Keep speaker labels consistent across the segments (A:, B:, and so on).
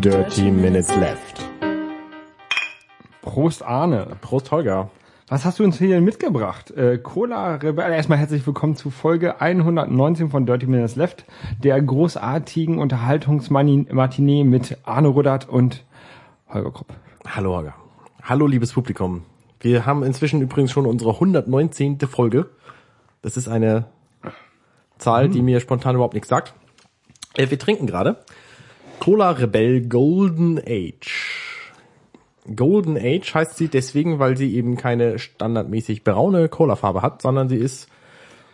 A: Dirty Minutes Left.
B: Prost Arne.
A: Prost Holger.
B: Was hast du uns hier mitgebracht? Äh, Cola Rebell. Erstmal herzlich willkommen zu Folge 119 von Dirty Minutes Left, der großartigen Unterhaltungsmatinee mit Arne Ruddert und Holger Krupp.
A: Hallo Holger. Hallo liebes Publikum. Wir haben inzwischen übrigens schon unsere 119. Folge. Das ist eine Zahl, die mir spontan überhaupt nichts sagt. Äh, wir trinken gerade Cola Rebell Golden Age. Golden Age heißt sie deswegen, weil sie eben keine standardmäßig braune Cola-Farbe hat, sondern sie ist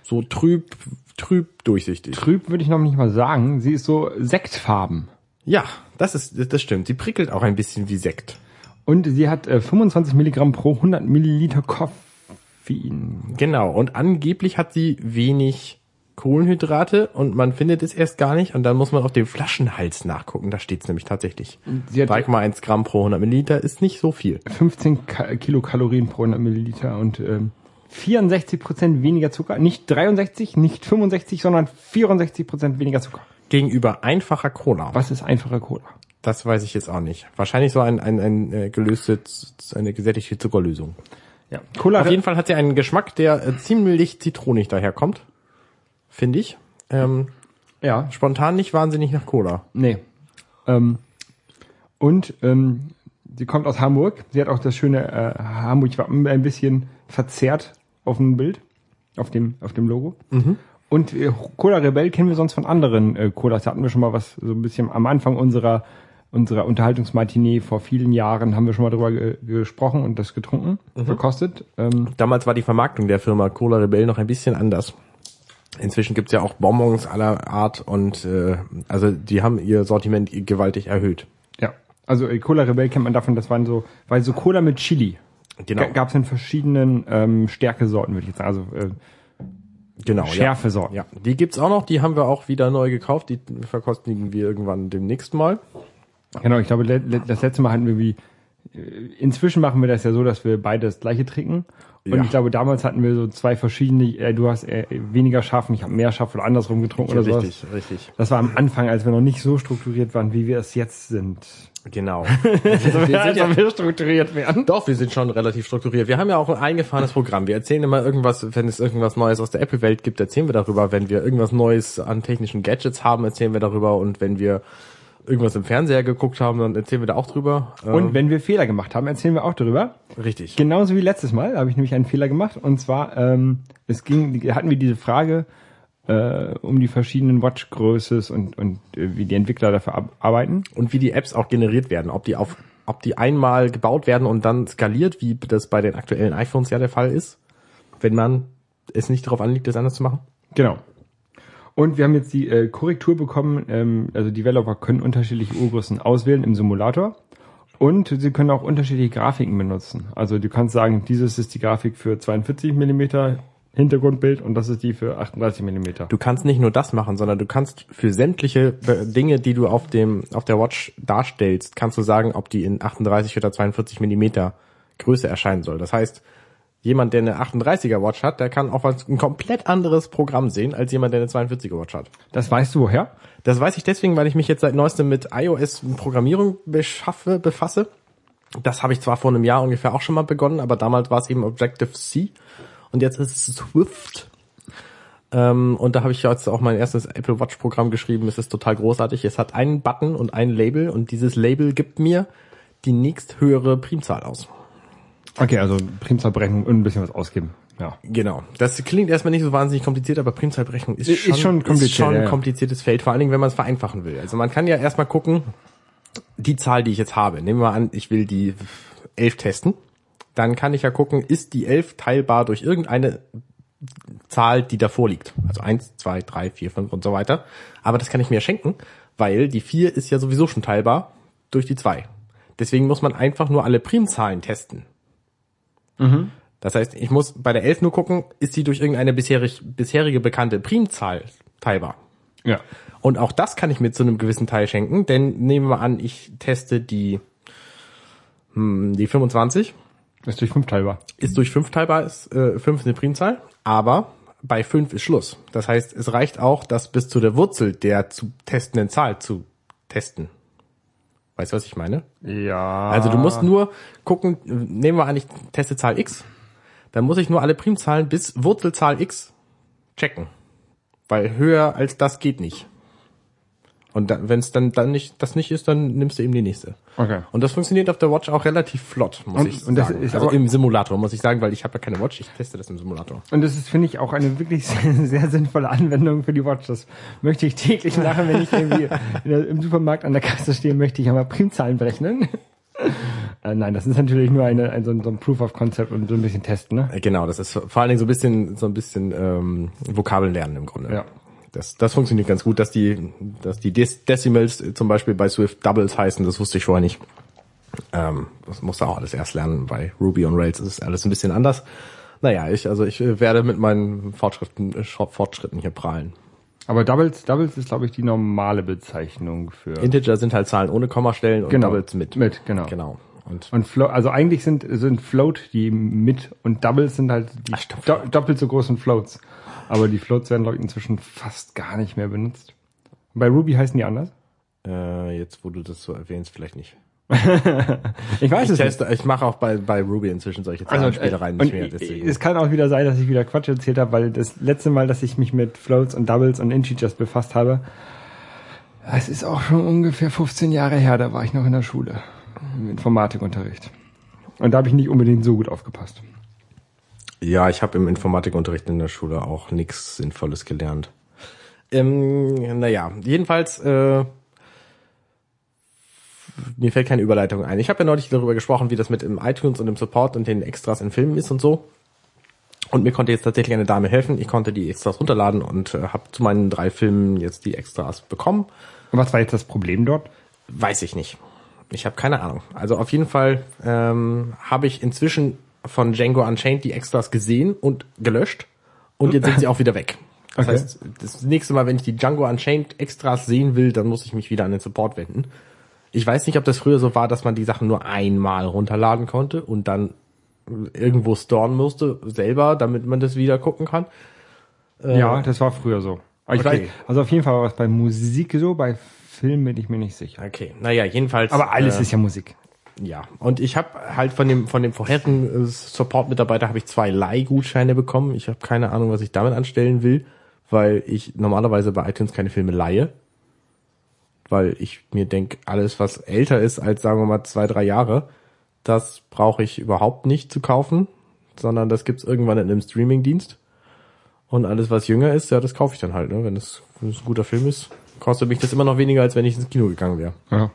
A: so trüb, trüb durchsichtig.
B: Trüb würde ich noch nicht mal sagen. Sie ist so Sektfarben.
A: Ja, das ist, das stimmt. Sie prickelt auch ein bisschen wie Sekt.
B: Und sie hat äh, 25 Milligramm pro 100 Milliliter Koffein.
A: Genau. Und angeblich hat sie wenig Kohlenhydrate und man findet es erst gar nicht und dann muss man auf dem Flaschenhals nachgucken. Da steht es nämlich tatsächlich.
B: Sie hat
A: 3,1 Gramm pro 100 Milliliter ist nicht so viel.
B: 15 Ka Kilokalorien pro 100 Milliliter und ähm, 64 Prozent weniger Zucker. Nicht 63, nicht 65, sondern 64 Prozent weniger Zucker.
A: Gegenüber einfacher Cola.
B: Was ist einfacher Cola?
A: Das weiß ich jetzt auch nicht. Wahrscheinlich so ein, ein, ein äh, gelöste, eine gesättigte Zuckerlösung.
B: Ja. Cola
A: Auf jeden Fall hat sie einen Geschmack, der äh, ziemlich zitronig daherkommt. Finde ich. Ähm,
B: Ja,
A: spontan nicht wahnsinnig nach Cola.
B: nee. Ähm, und ähm, sie kommt aus Hamburg. Sie hat auch das schöne äh, Hamburg-Wappen ein bisschen verzerrt auf dem Bild, auf dem, auf dem Logo. Und äh, Cola Rebell kennen wir sonst von anderen äh, Colas. Da hatten wir schon mal was so ein bisschen am Anfang unserer unserer Unterhaltungsmatinee vor vielen Jahren haben wir schon mal drüber ge gesprochen und das getrunken, verkostet. Ähm,
A: Damals war die Vermarktung der Firma Cola Rebell noch ein bisschen anders. Inzwischen gibt's ja auch Bonbons aller Art und äh, also die haben ihr Sortiment gewaltig erhöht.
B: ja, also äh, Cola Rebell kennt man davon, das waren so, weil so Cola mit Chili.
A: Genau.
B: Gab es in verschiedenen ähm, Stärkesorten, würde ich jetzt sagen. Also äh,
A: Genau,
B: Schärfesorten.
A: Ja. ja, die gibt's auch noch, die haben wir auch wieder neu gekauft, die verkostigen wir irgendwann demnächst mal.
B: Genau, ich glaube, das letzte Mal hatten wir wie, äh, inzwischen machen wir das ja so, dass wir beide das gleiche trinken. Und
A: Ja.
B: ich glaube, damals hatten wir so zwei verschiedene, äh, du hast äh, weniger scharf und ich habe mehr scharf oder andersrum getrunken oder sowas.
A: richtig, richtig.
B: Das war am Anfang, als wir noch nicht so strukturiert waren, wie wir es jetzt sind.
A: Genau.
B: wir sind ja wir strukturiert werden.
A: Doch, wir sind schon relativ strukturiert. Wir haben ja auch ein eingefahrenes Programm. Wir erzählen immer irgendwas, wenn es irgendwas Neues aus der Apple-Welt gibt, erzählen wir darüber. Wenn wir irgendwas Neues an technischen Gadgets haben, erzählen wir darüber. Und wenn wir irgendwas im Fernseher geguckt haben, dann erzählen wir da auch drüber.
B: Und wenn wir Fehler gemacht haben, erzählen wir auch darüber.
A: Ähm, richtig.
B: Genauso wie letztes Mal habe ich nämlich einen Fehler gemacht. Und zwar, ähm, es ging, hatten wir diese Frage äh, um die verschiedenen Watch-Größes und, und äh, wie die Entwickler dafür arbeiten.
A: Und wie die Apps auch generiert werden. Ob die auf, ob die einmal gebaut werden und dann skaliert, wie das bei den aktuellen iPhones ja der Fall ist. Wenn man es nicht darauf anliegt, das anders zu machen.
B: Genau. Und wir haben jetzt die äh, Korrektur bekommen, ähm, also Developer können unterschiedliche Uhrgrößen auswählen im Simulator. Und sie können auch unterschiedliche Grafiken benutzen. Also du kannst sagen, dieses ist die Grafik für 42 Millimeter Hintergrundbild und das ist die für 38 Millimeter.
A: Du kannst nicht nur das machen, sondern du kannst für sämtliche äh, Dinge, die du auf dem auf der Watch darstellst, kannst du sagen, ob die in 38 oder 42 Millimeter Größe erscheinen soll. Das heißt, jemand, der eine 38er Watch hat, der kann auch ein komplett anderes Programm sehen als jemand, der eine 42er Watch hat.
B: Das weißt du woher?
A: Das weiß ich deswegen, weil ich mich jetzt seit neuestem mit iOS Programmierung beschaffe, befasse. Das habe ich zwar vor einem Jahr ungefähr auch schon mal begonnen, aber damals war es eben Objective-C und jetzt ist es Swift. Ähm, und da habe ich jetzt auch mein erstes Apple Watch Programm geschrieben. Es ist total großartig. Es hat einen Button und ein Label und dieses Label gibt mir die nächsthöhere Primzahl aus.
B: Okay, also Primzahlberechnung und ein bisschen was ausgeben. Ja.
A: Genau. Das klingt erstmal nicht so wahnsinnig kompliziert, aber Primzahlberechnung ist,
B: Ist
A: schon,
B: schon kompliziert,
A: ist schon ein kompliziertes Feld, vor allen Dingen, wenn man es vereinfachen will. Also man kann ja erstmal gucken, die Zahl, die ich jetzt habe. Nehmen wir mal an, ich will die 11 testen. Dann kann ich ja gucken, ist die 11 teilbar durch irgendeine Zahl, die davor liegt. Also 1, 2, 3, 4, 5 und so weiter. Aber das kann ich mir schenken, weil die 4 ist ja sowieso schon teilbar durch die 2. Deswegen muss man einfach nur alle Primzahlen testen. Das heißt, ich muss bei der 11 nur gucken, ist sie durch irgendeine bisherig, bisherige bekannte Primzahl teilbar.
B: Ja.
A: Und auch das kann ich mir zu einem gewissen Teil schenken, denn nehmen wir an, ich teste die, hm, die 25,
B: Das ist durch fünf teilbar.
A: ist durch 5 teilbar, ist äh, 5 eine Primzahl, aber bei 5 ist Schluss. Das heißt, es reicht auch, das bis zu der Wurzel der zu testenden Zahl zu testen. Weißt du, was ich meine?
B: Ja.
A: Also du musst nur gucken, nehmen wir eigentlich Testezahl x, dann muss ich nur alle Primzahlen bis Wurzelzahl x checken. Weil höher als das geht nicht. Und wenn es dann, dann nicht, das nicht ist, dann nimmst du eben die nächste.
B: Okay.
A: Und das funktioniert auf der Watch auch relativ flott, muss
B: Und-
A: ich
B: und das
A: sagen.
B: ist
A: also im Simulator, muss ich sagen, weil ich habe ja keine Watch, ich teste das im Simulator.
B: Und das ist, finde ich, auch eine wirklich sehr, sehr sinnvolle Anwendung für die Watch. Das möchte ich täglich machen, wenn ich irgendwie in der, im Supermarkt an der Kasse stehe, möchte ich einmal Primzahlen berechnen. äh, nein, das ist natürlich nur eine, ein, so, ein, so ein Proof of Concept und so ein bisschen testen, ne?
A: Äh, Genau, das ist vor allen Dingen so ein bisschen, so ein bisschen ähm, Vokabeln lernen im Grunde.
B: Ja.
A: Das, das funktioniert ganz gut, dass die, dass die Dec Decimals zum Beispiel bei Swift Doubles heißen, das wusste ich vorher nicht. Ähm, das musste auch alles erst lernen. Bei Ruby on Rails ist es alles ein bisschen anders. Naja, ich, also ich äh, werde mit meinen Fortschritten, äh, Fortschritten hier prahlen.
B: Aber Doubles, Doubles ist, glaube ich, die normale Bezeichnung für.
A: Integer sind halt Zahlen ohne Kommastellen und
B: Genau.
A: Doubles mit.
B: Mit, genau.
A: Genau. Und
B: Und Flo also eigentlich sind, sind Float die mit und Doubles sind halt die
A: Ach,
B: do doppelt so großen Floats. Aber die Floats werden, glaube ich, inzwischen fast gar nicht mehr benutzt. Bei Ruby heißen die anders?
A: äh, jetzt, wo du das so erwähnst, vielleicht nicht.
B: Ich weiß
A: Ich
B: es nicht.
A: teste, ich mache auch bei, bei Ruby inzwischen solche Zahlenspielereien
B: äh,
A: nicht mehr.
B: Es kann auch wieder sein, dass ich wieder Quatsch erzählt habe, weil das letzte Mal, dass ich mich mit Floats und Doubles und Integers befasst habe, es ist auch schon ungefähr 15 Jahre her, da war ich noch in der Schule im Informatikunterricht. Und da habe ich nicht unbedingt so gut aufgepasst.
A: Ja, ich habe im Informatikunterricht in der Schule auch nichts Sinnvolles gelernt. Ähm, naja, jedenfalls, äh, mir fällt keine Überleitung ein. Ich habe ja neulich darüber gesprochen, wie das mit dem iTunes und dem Support und den Extras in Filmen ist und so. Und mir konnte jetzt tatsächlich eine Dame helfen. Ich konnte die Extras runterladen und äh, habe zu meinen drei Filmen jetzt die Extras bekommen.
B: Und was war jetzt das Problem dort?
A: Weiß ich nicht. Ich habe keine Ahnung. Also auf jeden Fall ähm, habe ich inzwischen von Django Unchained die Extras gesehen und gelöscht und jetzt sind sie auch wieder weg. Das
B: Okay.
A: heißt, das nächste Mal, wenn ich die Django Unchained Extras sehen will, dann muss ich mich wieder an den Support wenden. Ich weiß nicht, ob das früher so war, dass man die Sachen nur einmal runterladen konnte und dann irgendwo storen musste selber, damit man das wieder gucken kann.
B: ja, das war früher so.
A: Okay.
B: weiß, also auf jeden Fall war es bei Musik so, bei Film bin ich mir nicht sicher.
A: Okay, naja, jedenfalls.
B: Aber alles
A: äh,
B: ist ja Musik.
A: Ja, und ich habe halt von dem von dem vorherigen äh, Support-Mitarbeiter habe ich zwei Leihgutscheine bekommen. Ich habe keine Ahnung, was ich damit anstellen will, weil ich normalerweise bei iTunes keine Filme leihe, weil ich mir denk, alles was älter ist als sagen wir mal zwei drei Jahre, das brauche ich überhaupt nicht zu kaufen, sondern das gibt's irgendwann in einem Streamingdienst. Und alles was jünger ist, ja, das kaufe ich dann halt. Ne? Wenn es wenn es ein guter Film ist, kostet mich das immer noch weniger, als wenn ich ins Kino gegangen wäre.
B: Ja.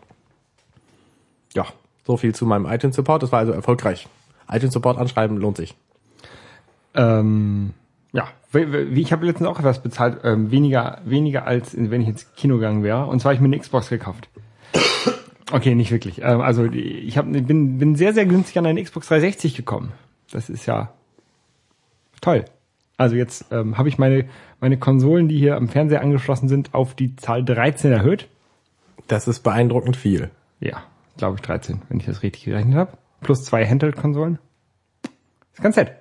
A: Ja, so viel zu meinem iTunes Support. Das war also erfolgreich. iTunes Support anschreiben lohnt sich.
B: Ähm, ja, wie, ich habe letztens auch etwas bezahlt, ähm, weniger weniger als wenn ich ins Kino gegangen wäre. Und zwar habe ich mir eine Xbox gekauft. Okay, nicht wirklich. Ähm, also ich hab, bin bin sehr sehr günstig an eine Xbox 360 gekommen. Das ist ja toll. Also jetzt ähm, habe ich meine meine Konsolen, die hier am Fernseher angeschlossen sind, auf die Zahl 13 erhöht.
A: Das ist beeindruckend viel.
B: Ja, glaube ich 13, wenn ich das richtig gerechnet habe. Plus zwei Handheld-Konsolen. Ist ganz nett.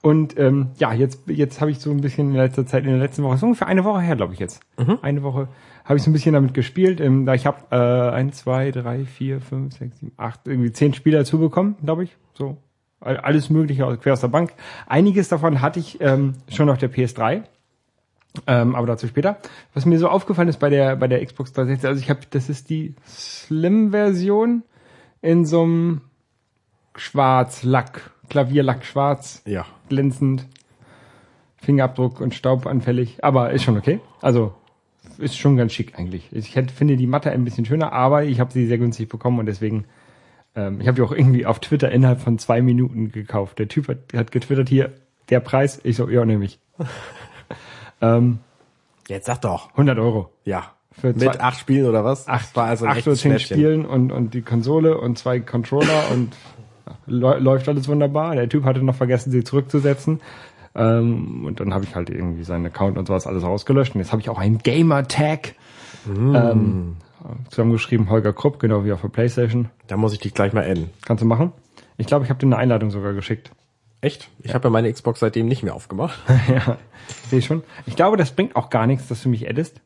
B: Und ähm, ja, jetzt jetzt habe ich so ein bisschen in letzter Zeit, in der letzten Woche, so ungefähr eine Woche her, glaube ich jetzt. Eine Woche habe ich so ein bisschen damit gespielt. Ähm, da ich habe äh, ein, zwei, drei, vier, fünf, sechs, sieben, acht, irgendwie zehn Spiele dazu bekommen, glaube ich. So All- alles Mögliche quer aus der Bank. Einiges davon hatte ich ähm, schon auf der PS3. Ähm, aber dazu später. Was mir so aufgefallen ist bei der bei der Xbox 360, also ich habe, das ist die Slim-Version in so einem Schwarz-Lack, Klavierlack schwarz,
A: Ja.
B: glänzend, Fingerabdruck und Staub anfällig, aber ist schon okay. Also ist schon ganz schick eigentlich. Ich hätte, finde die Matte ein bisschen schöner, aber ich habe sie sehr günstig bekommen und deswegen, ähm, ich habe die auch irgendwie auf Twitter innerhalb von zwei Minuten gekauft. Der Typ hat, hat getwittert hier, der Preis, ich so, ja, nehme ich. ähm,
A: Jetzt sag doch.
B: 100 Euro.
A: Ja.
B: Für
A: Mit
B: zwei-
A: acht Spielen oder was?
B: Acht,
A: war also
B: acht oder zehn. Spielen und, und die Konsole und zwei Controller und läuft alles wunderbar. Der Typ hatte noch vergessen, sie zurückzusetzen. Ähm, und dann habe ich halt irgendwie seinen Account und sowas alles rausgelöscht. Und jetzt habe ich auch einen Gamer-Tag
A: Mm.
B: ähm, zusammengeschrieben, Holger Krupp, genau wie auf der Playstation.
A: Da muss ich dich gleich mal adden.
B: Kannst du machen? Ich glaube, ich habe dir eine Einladung sogar geschickt.
A: Echt? Ich habe ja meine Xbox seitdem nicht mehr aufgemacht.
B: ja, sehe schon. Ich glaube, das bringt auch gar nichts, dass du mich addest.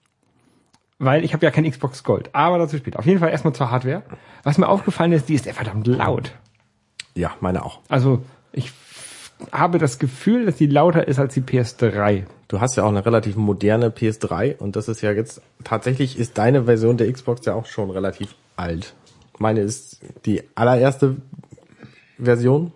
B: weil ich habe ja kein Xbox Gold. Aber dazu später. Auf jeden Fall erstmal zur Hardware. Was mir aufgefallen ist, die ist verdammt laut.
A: Ja, meine auch.
B: Also ich habe das Gefühl, dass die lauter ist als die PS3.
A: Du hast ja auch eine relativ moderne PS3 und das ist ja jetzt, tatsächlich ist deine Version der Xbox ja auch schon relativ alt. Meine ist die allererste Version,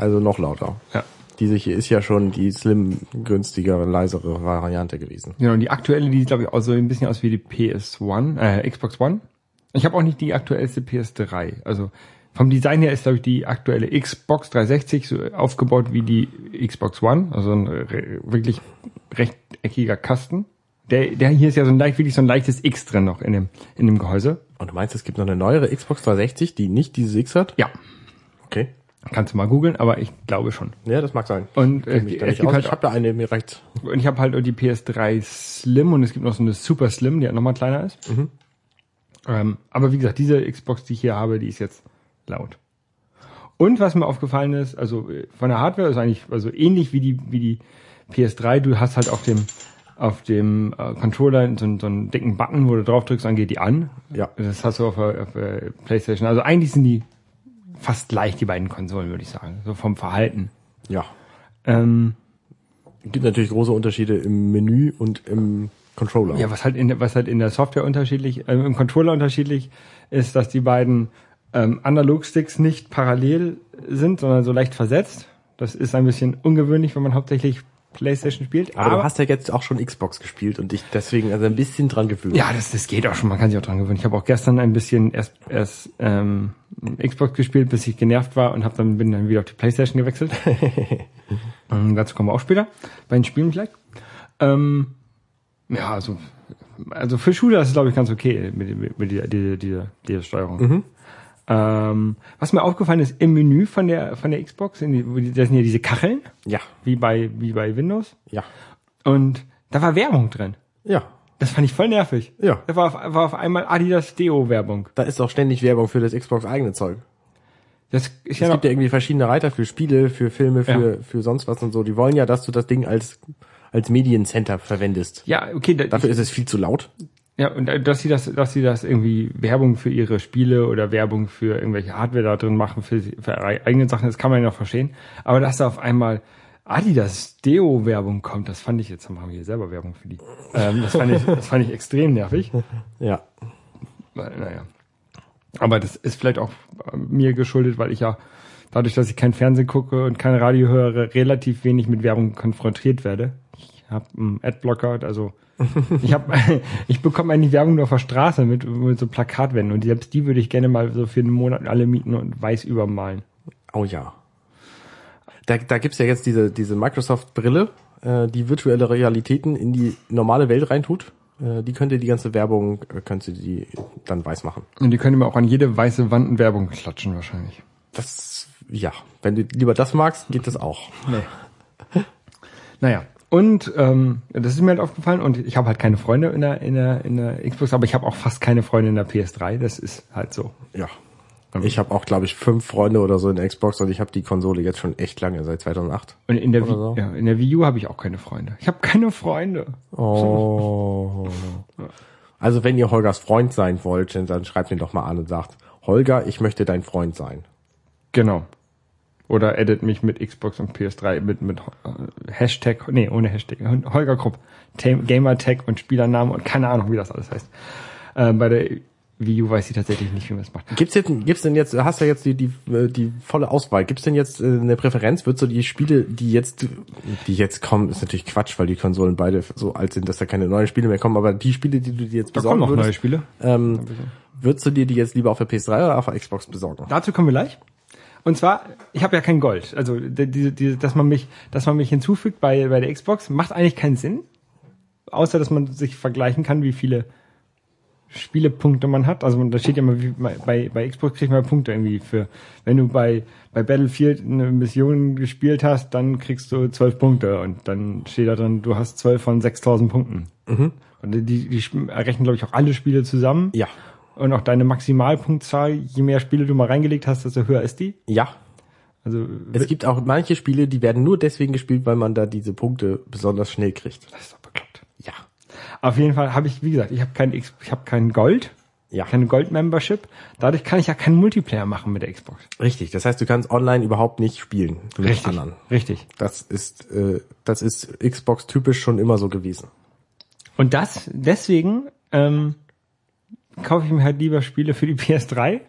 A: also noch lauter.
B: Ja.
A: Diese hier ist ja schon die slim, günstigere, leisere Variante gewesen.
B: Genau, und die aktuelle, die sieht, glaube ich, auch so ein bisschen aus wie die PS1, äh, Xbox One. Ich habe auch nicht die aktuellste PS3. Also vom Design her ist, glaube ich, die aktuelle Xbox 360 so aufgebaut wie die Xbox One. Also ein re wirklich rechteckiger Kasten. Der, der hier ist ja so ein leicht, wirklich so ein leichtes X drin noch in dem, in dem Gehäuse.
A: Und du meinst, es gibt noch eine neuere Xbox 360, die nicht dieses X hat?
B: Ja.
A: Okay.
B: Kannst du mal googeln, aber ich glaube schon.
A: Ja, das mag sein.
B: Und äh,
A: mich da
B: es gibt
A: aus.
B: halt
A: ich habe da eine, mir reicht.
B: Und ich habe halt die PS3 Slim und es gibt noch so eine Super Slim, die halt nochmal kleiner ist. Ähm, aber wie gesagt, diese Xbox, die ich hier habe, die ist jetzt laut. Und was mir aufgefallen ist, also äh, von der Hardware ist eigentlich also ähnlich wie die wie die PS3. Du hast halt auf dem auf dem äh, Controller so, einen- so einen dicken Button, wo du drauf drückst, dann geht die an.
A: Ja.
B: Das hast du auf der, auf der PlayStation. Also eigentlich sind die fast gleich die beiden Konsolen, würde ich sagen, so vom Verhalten.
A: Ja.
B: Ähm,
A: Gibt natürlich große Unterschiede im Menü und im Controller.
B: Ja, was halt in der, was halt in der Software unterschiedlich, äh, im Controller unterschiedlich ist, dass die beiden ähm, Analogsticks nicht parallel sind, sondern so leicht versetzt. Das ist ein bisschen ungewöhnlich, wenn man hauptsächlich PlayStation spielt.
A: aber, du hast ja jetzt auch schon Xbox gespielt und dich deswegen also ein bisschen dran gefühlt.
B: ja, das, das geht auch schon. Man kann sich auch dran gewöhnen. Ich habe auch gestern ein bisschen erst, erst ähm, Xbox gespielt, bis ich genervt war und hab dann bin dann wieder auf die PlayStation gewechselt. ähm, dazu kommen wir auch später bei den Spielen vielleicht. Ähm, ja, also also für Shooter ist es glaube ich ganz okay mit, mit, mit dieser, dieser, dieser, dieser Steuerung. Ähm, was mir aufgefallen ist im Menü von der von der Xbox, die, da sind ja diese Kacheln
A: Ja.
B: wie bei wie bei Windows
A: Ja.
B: und da war Werbung drin.
A: Ja.
B: Das fand ich voll nervig.
A: Ja.
B: Da war auf, war auf einmal Adidas Deo Werbung.
A: Da ist auch ständig Werbung für das Xbox eigene Zeug.
B: Das ist
A: Es
B: ja noch,
A: gibt ja irgendwie verschiedene Reiter für Spiele, für Filme, für, für sonst was und so. Die wollen ja, dass du das Ding als, als Mediencenter verwendest.
B: ja okay, da,
A: Dafür ist es viel zu laut.
B: Ja und äh, dass sie das, dass sie das irgendwie Werbung für ihre Spiele oder Werbung für irgendwelche Hardware da drin machen für, für ihre eigenen Sachen, das kann man ja noch verstehen. Aber dass da auf einmal Adidas Deo Werbung kommt, das fand ich jetzt haben wir hier selber Werbung für die. Ähm, das fand ich, das fand ich extrem nervig.
A: Ja.
B: Naja. Aber das ist vielleicht auch äh, mir geschuldet, weil ich ja dadurch, dass ich kein Fernsehen gucke und kein Radio höre, relativ wenig mit Werbung konfrontiert werde. Ich habe einen Adblocker, also ich habe, ich bekomme eigentlich Werbung nur auf der Straße mit, mit so Plakatwänden und selbst die würde ich gerne mal so für einen Monat alle mieten und weiß übermalen.
A: Oh ja. Da, da gibt's ja jetzt diese, diese Microsoft-Brille, äh, die virtuelle Realitäten in die normale Welt reintut. Äh, die könnte die ganze Werbung, äh, könnte die dann weiß machen.
B: Und die können mir auch an jede weiße Wand Werbung klatschen wahrscheinlich.
A: Das, ja. Wenn du lieber das magst, geht das auch.
B: Naja. Und ähm, das ist mir halt aufgefallen und ich habe halt keine Freunde in der, in der, in der Xbox, aber ich habe auch fast keine Freunde in der PS3. Das ist halt so.
A: Ja. Ich habe auch, glaube ich, fünf Freunde oder so in der Xbox und ich habe die Konsole jetzt schon echt lange, seit 2008.
B: Und in der, Wii,
A: so.
B: ja, in der Wii U habe ich auch keine Freunde. Ich habe keine Freunde.
A: Oh. Also wenn ihr Holgers Freund sein wollt, dann schreibt ihn doch mal an und sagt, Holger, ich möchte dein Freund sein.
B: Genau. Oder edit mich mit Xbox und PS3 mit, mit äh, Hashtag, nee, ohne Hashtag, Holger Krupp, Gamertag und Spielernamen und keine Ahnung, wie das alles heißt. Äh, bei der Wii U weiß ich tatsächlich nicht, wie man das macht.
A: Gibt's jetzt, gibt's denn jetzt, hast du jetzt die, die, äh, die volle Auswahl, gibt's denn jetzt äh, eine Präferenz? Würdest du die Spiele, die jetzt, die jetzt kommen, ist natürlich Quatsch, weil die Konsolen beide so alt sind, dass da keine neuen Spiele mehr kommen, aber die Spiele, die du dir jetzt
B: Da kommen
A: besorgen
B: noch neue
A: würdest,
B: Spiele.
A: ähm, würdest du dir die jetzt lieber auf der PS3 oder auf der Xbox besorgen?
B: Dazu kommen wir gleich. Und zwar, ich habe ja kein Gold. Also die, die, die, dass man mich, dass man mich hinzufügt bei, bei der Xbox, macht eigentlich keinen Sinn. Außer dass man sich vergleichen kann, wie viele Spielepunkte man hat. Also man, da steht ja immer, wie, bei, bei Xbox kriegt man Punkte irgendwie für, wenn du bei, bei Battlefield eine Mission gespielt hast, dann kriegst du zwölf Punkte und dann steht da drin, du hast zwölf von 6000 Punkten. Und die, die sp- errechnen, glaube ich, auch alle Spiele zusammen.
A: Ja.
B: Und auch deine Maximalpunktzahl, je mehr Spiele du mal reingelegt hast, desto höher ist die.
A: Ja.
B: Also
A: Es gibt auch manche Spiele, die werden nur deswegen gespielt, weil man da diese Punkte besonders schnell kriegt.
B: das ist doch bekloppt.
A: Ja.
B: Auf jeden Fall habe ich, wie gesagt, ich habe kein, X- ich habe kein Gold,
A: Ja.
B: keine Gold-Membership. Dadurch kann ich ja keinen Multiplayer machen mit der Xbox.
A: Richtig. Das heißt, du kannst online überhaupt nicht spielen mit anderen.
B: Richtig.
A: Das ist, äh, das ist Xbox typisch schon immer so gewesen.
B: Und das, deswegen ähm, kaufe ich mir halt lieber Spiele für die PS3,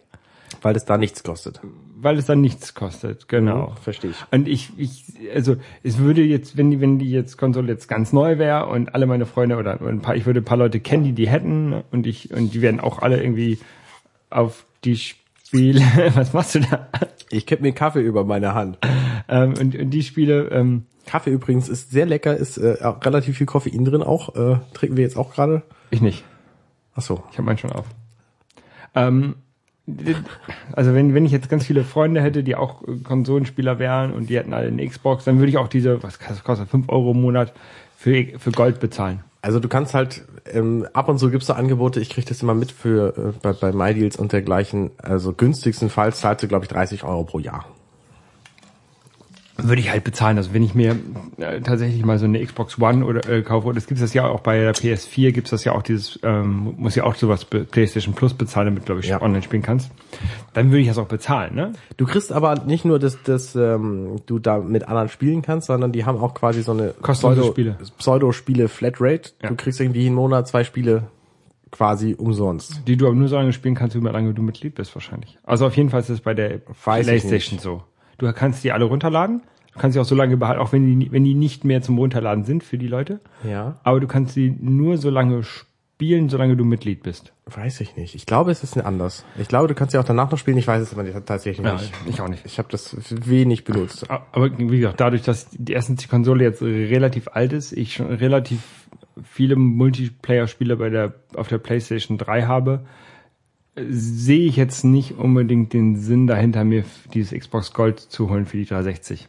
A: Weil es da nichts kostet.
B: weil es dann nichts kostet. Genau.
A: Verstehe ich.
B: Und ich, ich, also es würde jetzt, wenn die, wenn die jetzt Konsole jetzt ganz neu wäre und alle meine Freunde oder ein paar, ich würde ein paar Leute kennen, die die hätten und ich und die werden auch alle irgendwie auf die Spiele. Was machst du da?
A: Ich kipp mir Kaffee über meine Hand.
B: Ähm, und, und die Spiele, ähm,
A: Kaffee übrigens ist sehr lecker, ist äh, relativ viel Koffein drin auch. Äh, trinken wir jetzt auch gerade.
B: ich nicht.
A: Ach so.
B: Ich habe meinen schon auf. Ähm, also wenn, wenn ich jetzt ganz viele Freunde hätte, die auch äh, Konsolenspieler wären und die hätten alle eine Xbox, dann würde ich auch diese, was kostet, kostet 5 Euro im Monat für, für Gold bezahlen.
A: Also du kannst halt, ähm, ab und zu gibt's da Angebote, ich krieg das immer mit für äh, bei, bei MyDeals und dergleichen. Also günstigstenfalls zahlst du, glaube ich, 30 Euro pro Jahr.
B: Würde ich halt bezahlen. Also wenn ich mir äh, tatsächlich mal so eine Xbox One oder äh, kaufe, oder es gibt das ja auch bei der PS4, gibt's das ja auch dieses, ähm, muss ja auch sowas PlayStation Plus bezahlen, damit glaube ich
A: Ja.
B: online spielen kannst. Dann würde ich das auch bezahlen, ne?
A: Du kriegst aber nicht nur, dass, dass ähm, du da mit anderen spielen kannst, sondern die haben auch quasi so eine
B: Kostenlose Spiele.
A: Pseudo-Spiele Flatrate.
B: Ja.
A: Du kriegst irgendwie jeden Monat zwei Spiele quasi umsonst.
B: Die du aber nur so lange spielen kannst, wie lange du Mitglied bist wahrscheinlich. Also auf jeden Fall ist es bei der
A: Weiß
B: PlayStation so. Du kannst die alle runterladen. Du kannst sie auch so lange behalten, auch wenn die, wenn die nicht mehr zum Runterladen sind für die Leute.
A: Ja.
B: Aber du kannst sie nur so lange spielen, solange du Mitglied bist.
A: Weiß ich nicht. Ich glaube, es ist anders. Ich glaube, du kannst ja auch danach noch spielen. Ich weiß es aber nicht, tatsächlich
B: Ja,
A: nicht.
B: ich auch nicht.
A: Ich habe das wenig benutzt.
B: Aber wie gesagt, dadurch, dass die erstens die Konsole jetzt relativ alt ist, ich schon relativ viele Multiplayer-Spiele bei der auf der PlayStation 3 habe, sehe ich jetzt nicht unbedingt den Sinn dahinter, mir dieses Xbox Gold zu holen für die 360.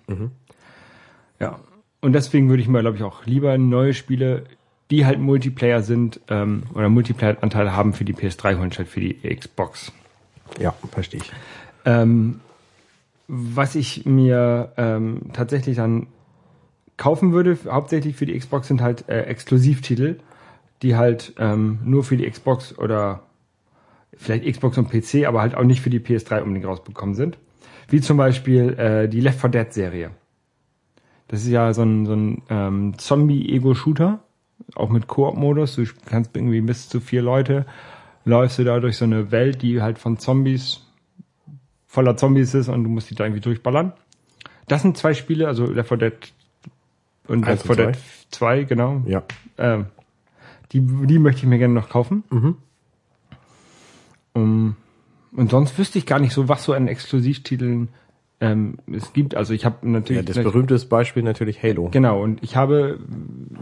B: Ja. Und deswegen würde ich mir, glaube ich, auch lieber neue Spiele, die halt Multiplayer sind ähm, oder Multiplayer-Anteile haben für die PS3 holen, statt für die Xbox.
A: Ja, verstehe ich.
B: Ähm, was ich mir ähm, tatsächlich dann kaufen würde, hauptsächlich für die Xbox, sind halt äh, Exklusivtitel, die halt ähm, nur für die Xbox oder vielleicht Xbox und PC, aber halt auch nicht für die PS3 unbedingt rausbekommen sind. Wie zum Beispiel äh, die Left 4 Dead Serie. Das ist ja so ein, so ein ähm, Zombie-Ego-Shooter, auch mit Koop-Modus. Du kannst irgendwie bis zu vier Leute, läufst du da durch so eine Welt, die halt von Zombies voller Zombies ist und du musst die da irgendwie durchballern. Das sind zwei Spiele, also Left 4 Dead und Left
A: und
B: 4 Dead 2, genau.
A: Ja.
B: Ähm, die, die möchte ich mir gerne noch kaufen.
A: Mhm.
B: Um, und sonst wüsste ich gar nicht so, was so an Exklusivtiteln ähm, es gibt. Also ich habe
A: ja
B: natürlich...
A: das berühmteste Beispiel natürlich Halo.
B: Genau, und ich habe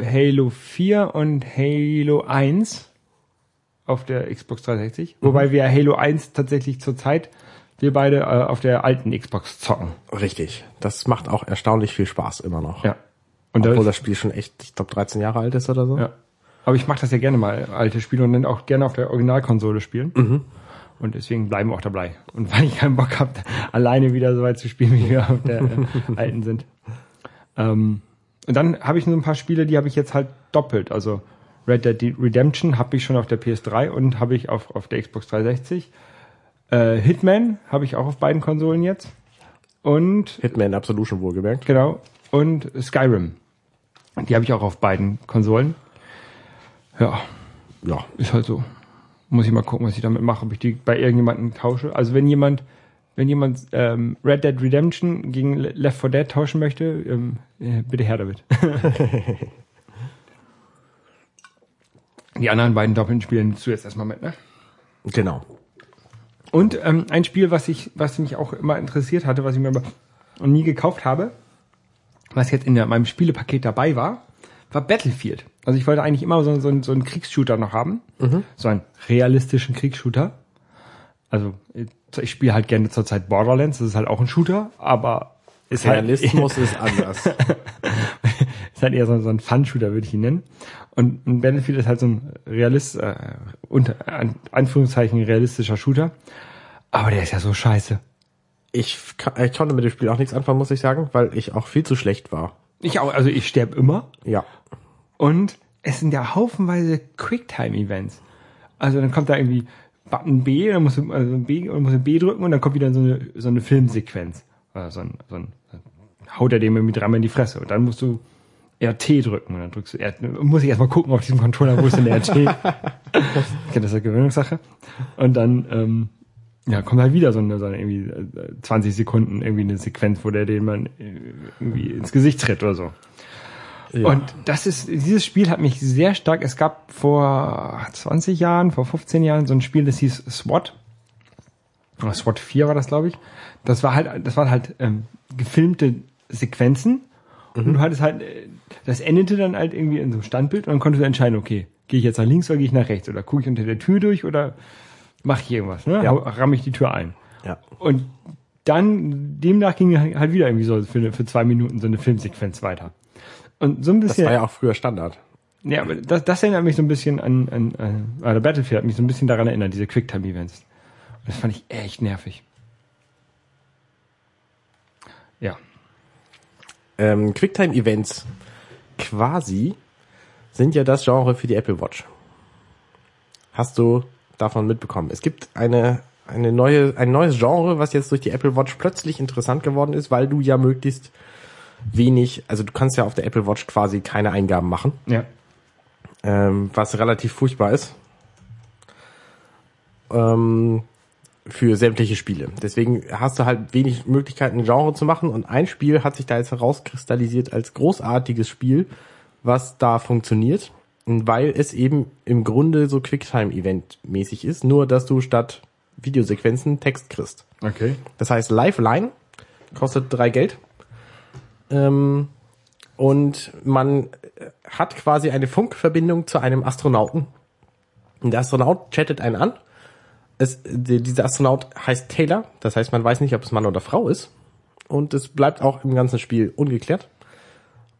B: Halo 4 und Halo 1 auf der Xbox 360. Wobei wir Halo 1 tatsächlich zurzeit, wir beide äh, auf der alten Xbox zocken.
A: Richtig. Das macht auch erstaunlich viel Spaß immer noch.
B: Ja. Und
A: Obwohl
B: das,
A: das Spiel schon echt, ich glaube, 13 Jahre alt ist oder so.
B: ja. Aber ich mache das ja gerne mal, alte Spiele, und dann auch gerne auf der Originalkonsole spielen. Und deswegen bleiben wir auch dabei. Und weil ich keinen Bock habe, alleine wieder so weit zu spielen, wie wir auf der äh, alten sind. Ähm, und dann habe ich nur ein paar Spiele, die habe ich jetzt halt doppelt. Also Red Dead Redemption habe ich schon auf der PS3 und habe ich auf, auf der Xbox 360. Äh, Hitman habe ich auch auf beiden Konsolen jetzt. Und
A: Hitman Absolution wohlgemerkt.
B: Genau. Und Skyrim. Die habe ich auch auf beiden Konsolen. Ja,
A: Ja.
B: ist halt so. Muss ich mal gucken, was ich damit mache, ob ich die bei irgendjemandem tausche. Also wenn jemand, wenn jemand ähm, Red Dead Redemption gegen Le- Left 4 Dead tauschen möchte, ähm, äh, bitte her damit. die anderen beiden doppelten Spiele nimmst du jetzt erstmal mit, ne?
A: Genau.
B: Und ähm, ein Spiel, was ich, was mich auch immer interessiert hatte, was ich mir aber nie gekauft habe, was jetzt in der, meinem Spielepaket dabei war, war Battlefield. Also ich wollte eigentlich immer so, so, so einen Kriegsshooter noch haben, so einen realistischen Kriegsshooter. Also ich spiele halt gerne zurzeit Borderlands, das ist halt auch ein Shooter, aber ist
A: Realismus ist anders.
B: halt, ist halt eher so, so ein Fun-Shooter, würde ich ihn nennen. Und ein Battlefield ist halt so ein Realist, äh, unter an, Anführungszeichen realistischer Shooter. Aber der ist ja so scheiße.
A: Ich, ich konnte mit dem Spiel auch nichts anfangen, muss ich sagen, weil ich auch viel zu schlecht war.
B: Ich auch, also ich sterbe immer
A: Ja.
B: und es sind ja haufenweise Quicktime-Events. Also dann kommt da irgendwie Button B, dann musst du also B und musst du B drücken und dann kommt wieder so eine so eine Filmsequenz. Oder so ein, so ein haut er dem irgendwie dreimal in die Fresse und dann musst du RT drücken und dann drückst du RT. Muss ich erstmal gucken auf diesem Controller, wo ist denn der RT? okay, das ist eine Gewöhnungssache. Und dann ähm, ja, kommt halt wieder so eine, so eine irgendwie äh, 20 Sekunden irgendwie eine Sequenz, wo der den man äh, irgendwie ins Gesicht tritt oder so.
A: Ja.
B: Und das ist, dieses Spiel hat mich sehr stark, es gab vor 20 Jahren, vor 15 Jahren so ein Spiel, das hieß SWAT. Oder SWAT 4 war das, glaube ich. Das war halt, das waren halt ähm, gefilmte Sequenzen. Und du hattest halt, äh, das endete dann halt irgendwie in so einem Standbild und dann konntest du entscheiden, okay, gehe ich jetzt nach links oder gehe ich nach rechts oder gucke ich unter der Tür durch oder mache ich irgendwas, ne?
A: Ja.
B: Ramme ich die Tür ein.
A: Ja.
B: Und dann, demnach ging halt wieder irgendwie so für, für zwei Minuten so eine Filmsequenz weiter. Und so ein
A: Das
B: bisschen.
A: war ja auch früher Standard.
B: Ja, aber das, das erinnert mich so ein bisschen an, an, an oder Battlefield hat mich so ein bisschen daran erinnert, diese Quicktime-Events. Und das fand ich echt nervig. Ja.
A: Ähm, Quicktime-Events quasi sind ja das Genre für die Apple Watch. Hast du davon mitbekommen? Es gibt eine, eine neue, ein neues Genre, was jetzt durch die Apple Watch plötzlich interessant geworden ist, weil du ja möglichst wenig, also du kannst ja auf der Apple Watch quasi keine Eingaben machen,
B: Ja.
A: ähm, was relativ furchtbar ist. Ähm, für sämtliche Spiele. Deswegen hast du halt wenig Möglichkeiten, ein Genre zu machen und ein Spiel hat sich da jetzt herauskristallisiert als großartiges Spiel, was da funktioniert, weil es eben im Grunde so Quicktime-Event-mäßig ist, nur dass du statt Videosequenzen Text kriegst.
B: Okay.
A: Das heißt, Lifeline kostet drei Geld. Ähm, und man äh, hat quasi eine Funkverbindung zu einem Astronauten. Und der Astronaut chattet einen an. Es, die, dieser Astronaut heißt Taylor. Das heißt, man weiß nicht, ob es Mann oder Frau ist. Und es bleibt auch im ganzen Spiel ungeklärt.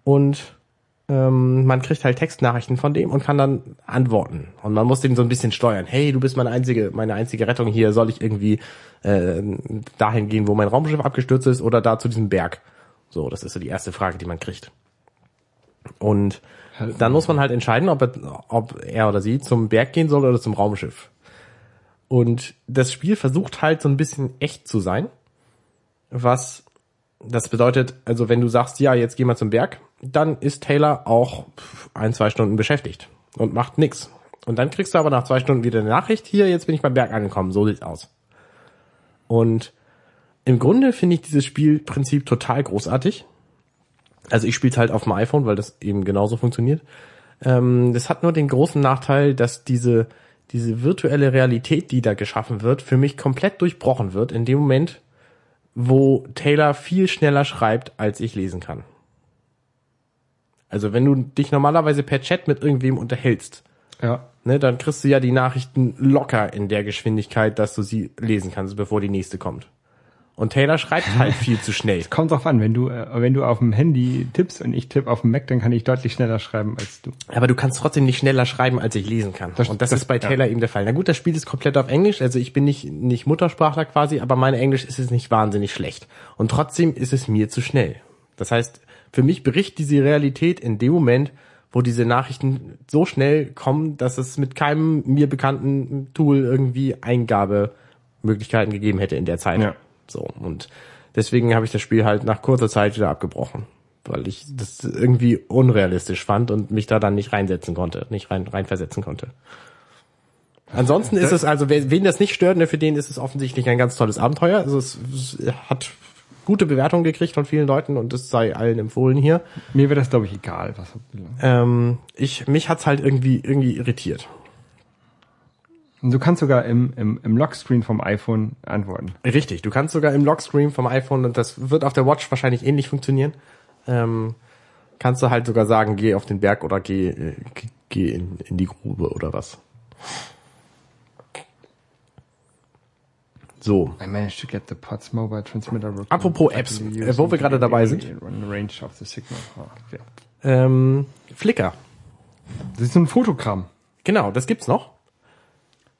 A: Und ähm, man kriegt halt Textnachrichten von dem und kann dann antworten. Und man muss den so ein bisschen steuern. Hey, du bist meine einzige, meine einzige Rettung hier. Soll ich irgendwie äh, dahin gehen, wo mein Raumschiff abgestürzt ist, oder da zu diesem Berg? So, das ist so die erste Frage, die man kriegt. Und dann muss man halt entscheiden, ob er, ob er oder sie zum Berg gehen soll oder zum Raumschiff. Und das Spiel versucht halt so ein bisschen echt zu sein, was das bedeutet, also wenn du sagst, ja, jetzt geh mal zum Berg, dann ist Taylor auch ein, zwei Stunden beschäftigt und macht nix. Und dann kriegst du aber nach zwei Stunden wieder eine Nachricht, hier, jetzt bin ich beim Berg angekommen, so sieht's aus. Und im Grunde finde ich dieses Spielprinzip total großartig. Also ich spiele es halt auf dem iPhone, weil das eben genauso funktioniert. Ähm, das hat nur den großen Nachteil, dass diese, diese virtuelle Realität, die da geschaffen wird, für mich komplett durchbrochen wird in dem Moment, wo Taylor viel schneller schreibt, als ich lesen kann. Also wenn du dich normalerweise per Chat mit irgendwem unterhältst,
B: Ja.
A: ne, dann kriegst du ja die Nachrichten locker in der Geschwindigkeit, dass du sie lesen kannst, bevor die nächste kommt. Und Taylor schreibt halt viel zu schnell.
B: Kommt drauf an, wenn du, äh, wenn du auf dem Handy tippst und ich tippe auf dem Mac, dann kann ich deutlich schneller schreiben als du.
A: Aber du kannst trotzdem nicht schneller schreiben, als ich lesen kann.
B: Das-
A: und das,
B: das-
A: ist bei
B: ja.
A: Taylor eben der Fall. Na gut, das Spiel ist komplett auf Englisch. Also ich bin nicht, nicht Muttersprachler quasi, aber mein Englisch ist es nicht wahnsinnig schlecht. Und trotzdem ist es mir zu schnell. Das heißt, für mich berichtet diese Realität in dem Moment, wo diese Nachrichten so schnell kommen, dass es mit keinem mir bekannten Tool irgendwie Eingabemöglichkeiten gegeben hätte in der Zeit.
B: Ja.
A: So. Und deswegen habe ich das Spiel halt nach kurzer Zeit wieder abgebrochen. Weil ich das irgendwie unrealistisch fand und mich da dann nicht reinsetzen konnte, nicht rein, reinversetzen konnte. Ansonsten ist es also, wen das nicht stört, ne, für den ist es offensichtlich ein ganz tolles Abenteuer. Also es hat gute Bewertungen gekriegt von vielen Leuten und es sei allen empfohlen hier.
B: Mir wäre das, glaube ich, egal. Was,
A: Ähm, ich, mich hat's halt irgendwie, irgendwie irritiert.
B: und du kannst sogar im, im, im Lockscreen vom iPhone antworten.
A: Richtig, du kannst sogar im Lockscreen vom iPhone, und das wird auf der Watch wahrscheinlich ähnlich funktionieren, ähm, kannst du halt sogar sagen, geh auf den Berg oder geh, äh, geh- in, in die Grube oder was. So,
B: I managed to get the POTS mobile transmitter.
A: Apropos Apps, äh, wo wir gerade dabei sind.
B: ja.
A: ähm, Flickr.
B: Das ist ein Fotogramm.
A: Genau, das gibt's noch.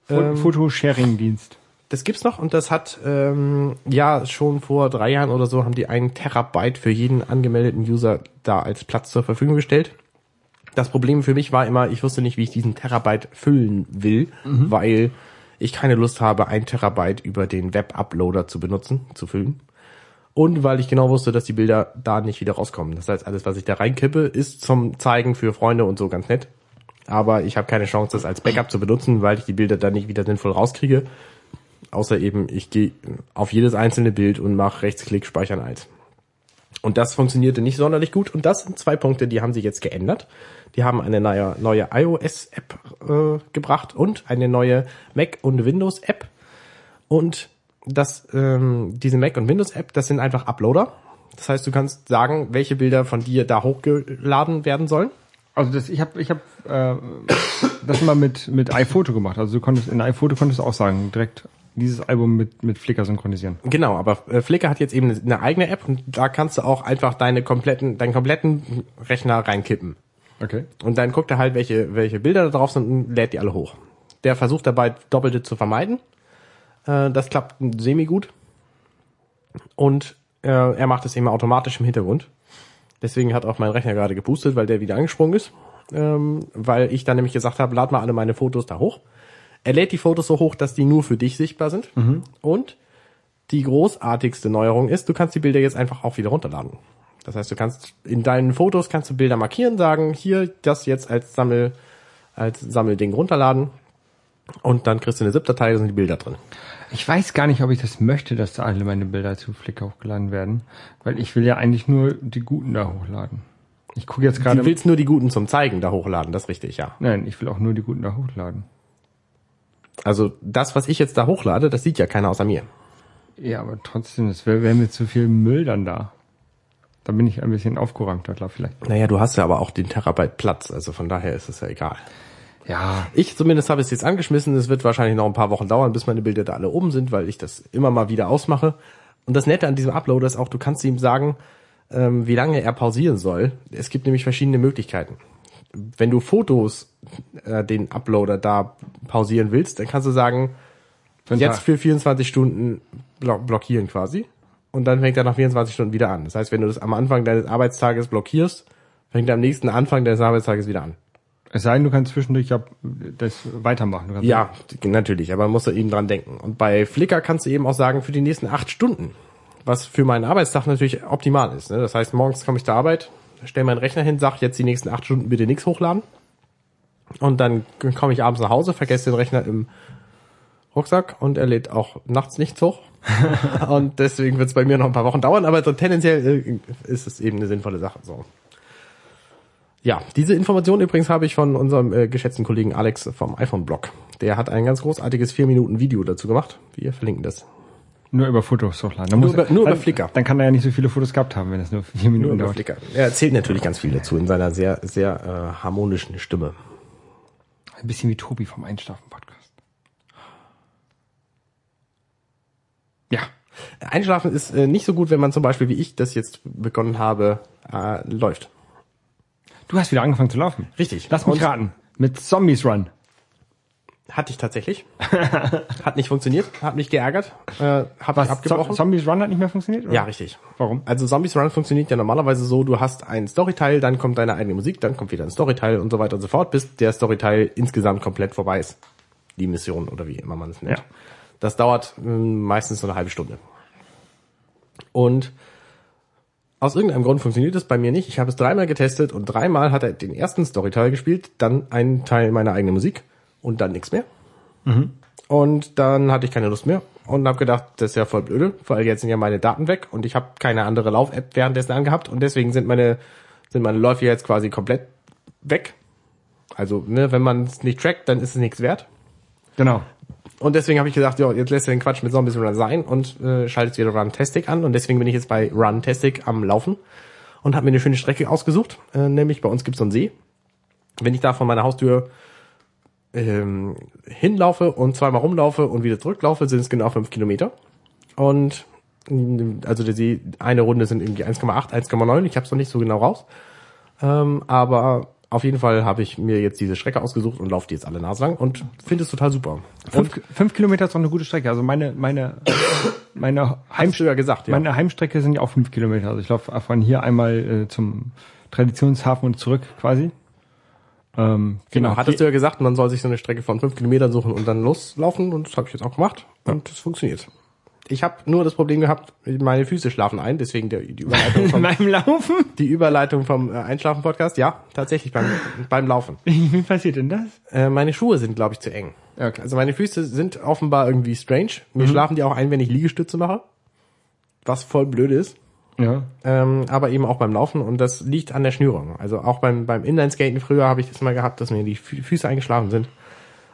B: Fo- Fotosharing-Dienst.
A: Das gibt's noch und das hat ähm, ja schon vor drei Jahren oder so haben die einen Terabyte für jeden angemeldeten User da als Platz zur Verfügung gestellt. Das Problem für mich war immer, ich wusste nicht, wie ich diesen Terabyte füllen will, weil ich keine Lust habe, ein Terabyte über den Web-Uploader zu benutzen, zu füllen. Und weil ich genau wusste, dass die Bilder da nicht wieder rauskommen. Das heißt, alles, was ich da reinkippe, ist zum Zeigen für Freunde und so ganz nett. Aber ich habe keine Chance, das als Backup zu benutzen, weil ich die Bilder dann nicht wieder sinnvoll rauskriege. Außer eben, ich gehe auf jedes einzelne Bild und mache Rechtsklick Speichern als. Und das funktionierte nicht sonderlich gut. Und das sind zwei Punkte, die haben sich jetzt geändert. Die haben eine neue, neue iOS-App äh, gebracht und eine neue Mac- und Windows-App. Und das, ähm, diese Mac- und Windows-App, das sind einfach Uploader. Das heißt, du kannst sagen, welche Bilder von dir da hochgeladen werden sollen.
B: Also das, ich habe ich hab, äh, das mal mit, mit iPhoto gemacht. Also du konntest in iPhoto konntest du auch sagen, direkt dieses Album mit, mit Flickr synchronisieren.
A: Genau, aber äh, Flickr hat jetzt eben eine, eine eigene App und da kannst du auch einfach deine kompletten, deinen kompletten Rechner reinkippen.
B: Okay.
A: Und dann guckt er halt, welche, welche Bilder da drauf sind und lädt die alle hoch. Der versucht dabei, Doppelte zu vermeiden. Äh, das klappt semi gut. Und äh, er macht es eben automatisch im Hintergrund. Deswegen hat auch mein Rechner gerade gepustet, weil der wieder angesprungen ist. Ähm, weil ich dann nämlich gesagt habe, lad mal alle meine Fotos da hoch. Er lädt die Fotos so hoch, dass die nur für dich sichtbar sind. Und die großartigste Neuerung ist, du kannst die Bilder jetzt einfach auch wieder runterladen. Das heißt, du kannst in deinen Fotos kannst du Bilder markieren, sagen, hier das jetzt als Sammel als Sammelding runterladen und dann kriegst du eine ZIP-Datei, da sind die Bilder drin.
B: Ich weiß gar nicht, ob ich das möchte, dass da alle meine Bilder zu Flickr hochgeladen werden, weil ich will ja eigentlich nur die guten da hochladen. Ich gucke jetzt
A: Du
B: gerade.
A: willst nur die guten zum Zeigen da hochladen, das ist richtig, ja.
B: Nein, ich will auch nur die guten da hochladen.
A: Also das, was ich jetzt da hochlade, das sieht ja keiner außer mir.
B: Ja, aber trotzdem, es wäre wär mir zu viel Müll dann da. Da bin ich ein bisschen aufgeräumter, glaube vielleicht.
A: Naja, du hast ja aber auch den Terabyte Platz, also von daher ist es ja egal.
B: Ja,
A: Ich zumindest habe es jetzt angeschmissen. Es wird wahrscheinlich noch ein paar Wochen dauern, bis meine Bilder da alle oben sind, weil ich das immer mal wieder ausmache. Und das Nette an diesem Uploader ist auch, du kannst ihm sagen, ähm, wie lange er pausieren soll. Es gibt nämlich verschiedene Möglichkeiten. Wenn du Fotos äh, den Uploader da pausieren willst, dann kannst du sagen, jetzt für 24 Stunden blo blockieren quasi. Und dann fängt er nach 24 Stunden wieder an. Das heißt, wenn du das am Anfang deines Arbeitstages blockierst, fängt er am nächsten Anfang deines Arbeitstages wieder an.
B: Es sei denn, du kannst zwischendurch ja das weitermachen.
A: Ja, natürlich, aber man muss da eben dran denken. Und bei Flickr kannst du eben auch sagen, für die nächsten acht Stunden, was für meinen Arbeitstag natürlich optimal ist. Ne? Das heißt, morgens komme ich zur Arbeit, stelle meinen Rechner hin, sag jetzt die nächsten acht Stunden bitte nichts hochladen. Und dann komme ich abends nach Hause, vergesse den Rechner im Rucksack und er lädt auch nachts nichts hoch. und deswegen wird es bei mir noch ein paar Wochen dauern, aber so tendenziell äh, ist es eben eine sinnvolle Sache. So. Ja, diese Information übrigens habe ich von unserem äh, geschätzten Kollegen Alex vom iPhone-Blog. Der hat ein ganz großartiges 4-Minuten-Video dazu gemacht. Wir verlinken das.
B: Nur über Fotos hochladen. Dann
A: Nur über- nur über
B: dann,
A: Flickr.
B: Dann kann er ja nicht so viele Fotos gehabt haben, wenn es nur vier Minuten
A: Nur über
B: dauert.
A: Flickr. Er erzählt natürlich ganz viel dazu in seiner sehr, sehr äh, harmonischen Stimme.
B: Ein bisschen wie Tobi vom Einschlafen-Podcast. Ja.
A: Einschlafen ist äh, nicht so gut, wenn man zum Beispiel, wie ich das jetzt begonnen habe, äh, läuft.
B: Du hast wieder angefangen zu laufen.
A: Richtig.
B: Lass mich
A: Und-
B: raten. Mit Zombies Run.
A: Hatte ich tatsächlich. hat nicht funktioniert, hat mich geärgert, äh, habe ich abgebrochen.
B: Zo- Zombies Run hat nicht mehr funktioniert? Oder?
A: ja, richtig.
B: Warum?
A: Also Zombies Run funktioniert ja normalerweise so, du hast einen Storyteil, dann kommt deine eigene Musik, dann kommt wieder ein Storyteil und so weiter und so fort, bis der Storyteil insgesamt komplett vorbei ist. Die Mission oder wie immer man es nennt.
B: Ja.
A: Das dauert ähm, meistens so eine halbe Stunde. Und aus irgendeinem Grund funktioniert es bei mir nicht. Ich habe es dreimal getestet und dreimal hat er den ersten Storyteil gespielt, dann einen Teil meiner eigenen Musik und dann nichts mehr. Und dann hatte ich keine Lust mehr und habe gedacht, das ist ja voll blöde, weil jetzt sind ja meine Daten weg und ich habe keine andere Lauf-App währenddessen angehabt und deswegen sind meine sind meine Läufe jetzt quasi komplett weg. Also, ne, wenn man es nicht trackt, dann ist es nichts wert.
B: Genau.
A: Und deswegen habe ich gesagt, ja, jetzt lässt du den Quatsch mit Zombies Run sein und äh, schaltet wieder Runtastic an. Und deswegen bin ich jetzt bei Runtastic am Laufen und habe mir eine schöne Strecke ausgesucht. Äh, nämlich bei uns gibt es so einen See. Wenn ich da von meiner Haustür ähm, hinlaufe und zweimal rumlaufe und wieder zurücklaufe, sind es genau fünf Kilometer. Und mh, also der See, eine Runde sind irgendwie 1,8, 1,9. Ich habe es noch nicht so genau raus. Ähm, aber auf jeden Fall habe ich mir jetzt diese Strecke ausgesucht und laufe die jetzt alle naslang und finde es total super.
B: Fünf, fünf Kilometer ist doch eine gute Strecke. Also meine, meine, meine,
A: Heimst du ja gesagt, ja.
B: meine Heimstrecke sind ja auch fünf Kilometer. Also ich laufe von hier einmal äh, zum Traditionshafen und zurück quasi. Ähm,
A: Genau, hattest du ja gesagt, man soll sich so eine Strecke von fünf Kilometern suchen und dann loslaufen und das habe ich jetzt auch gemacht und das funktioniert. Ich habe nur das Problem gehabt, meine Füße schlafen ein, deswegen der, die Überleitung vom,
B: beim Laufen?
A: die Überleitung vom äh, Einschlafen-Podcast. Ja, tatsächlich beim, beim Laufen.
B: Wie passiert denn das?
A: Äh, meine Schuhe sind, glaube ich, zu eng.
B: Okay.
A: Also meine Füße sind offenbar irgendwie strange. Mir schlafen die auch ein, wenn ich Liegestütze mache. Was voll blöd ist.
B: Ja.
A: Ähm, aber eben auch beim Laufen und das liegt an der Schnürung. Also auch beim, beim Inlineskaten früher habe ich das mal gehabt, dass mir die Fü Füße eingeschlafen sind.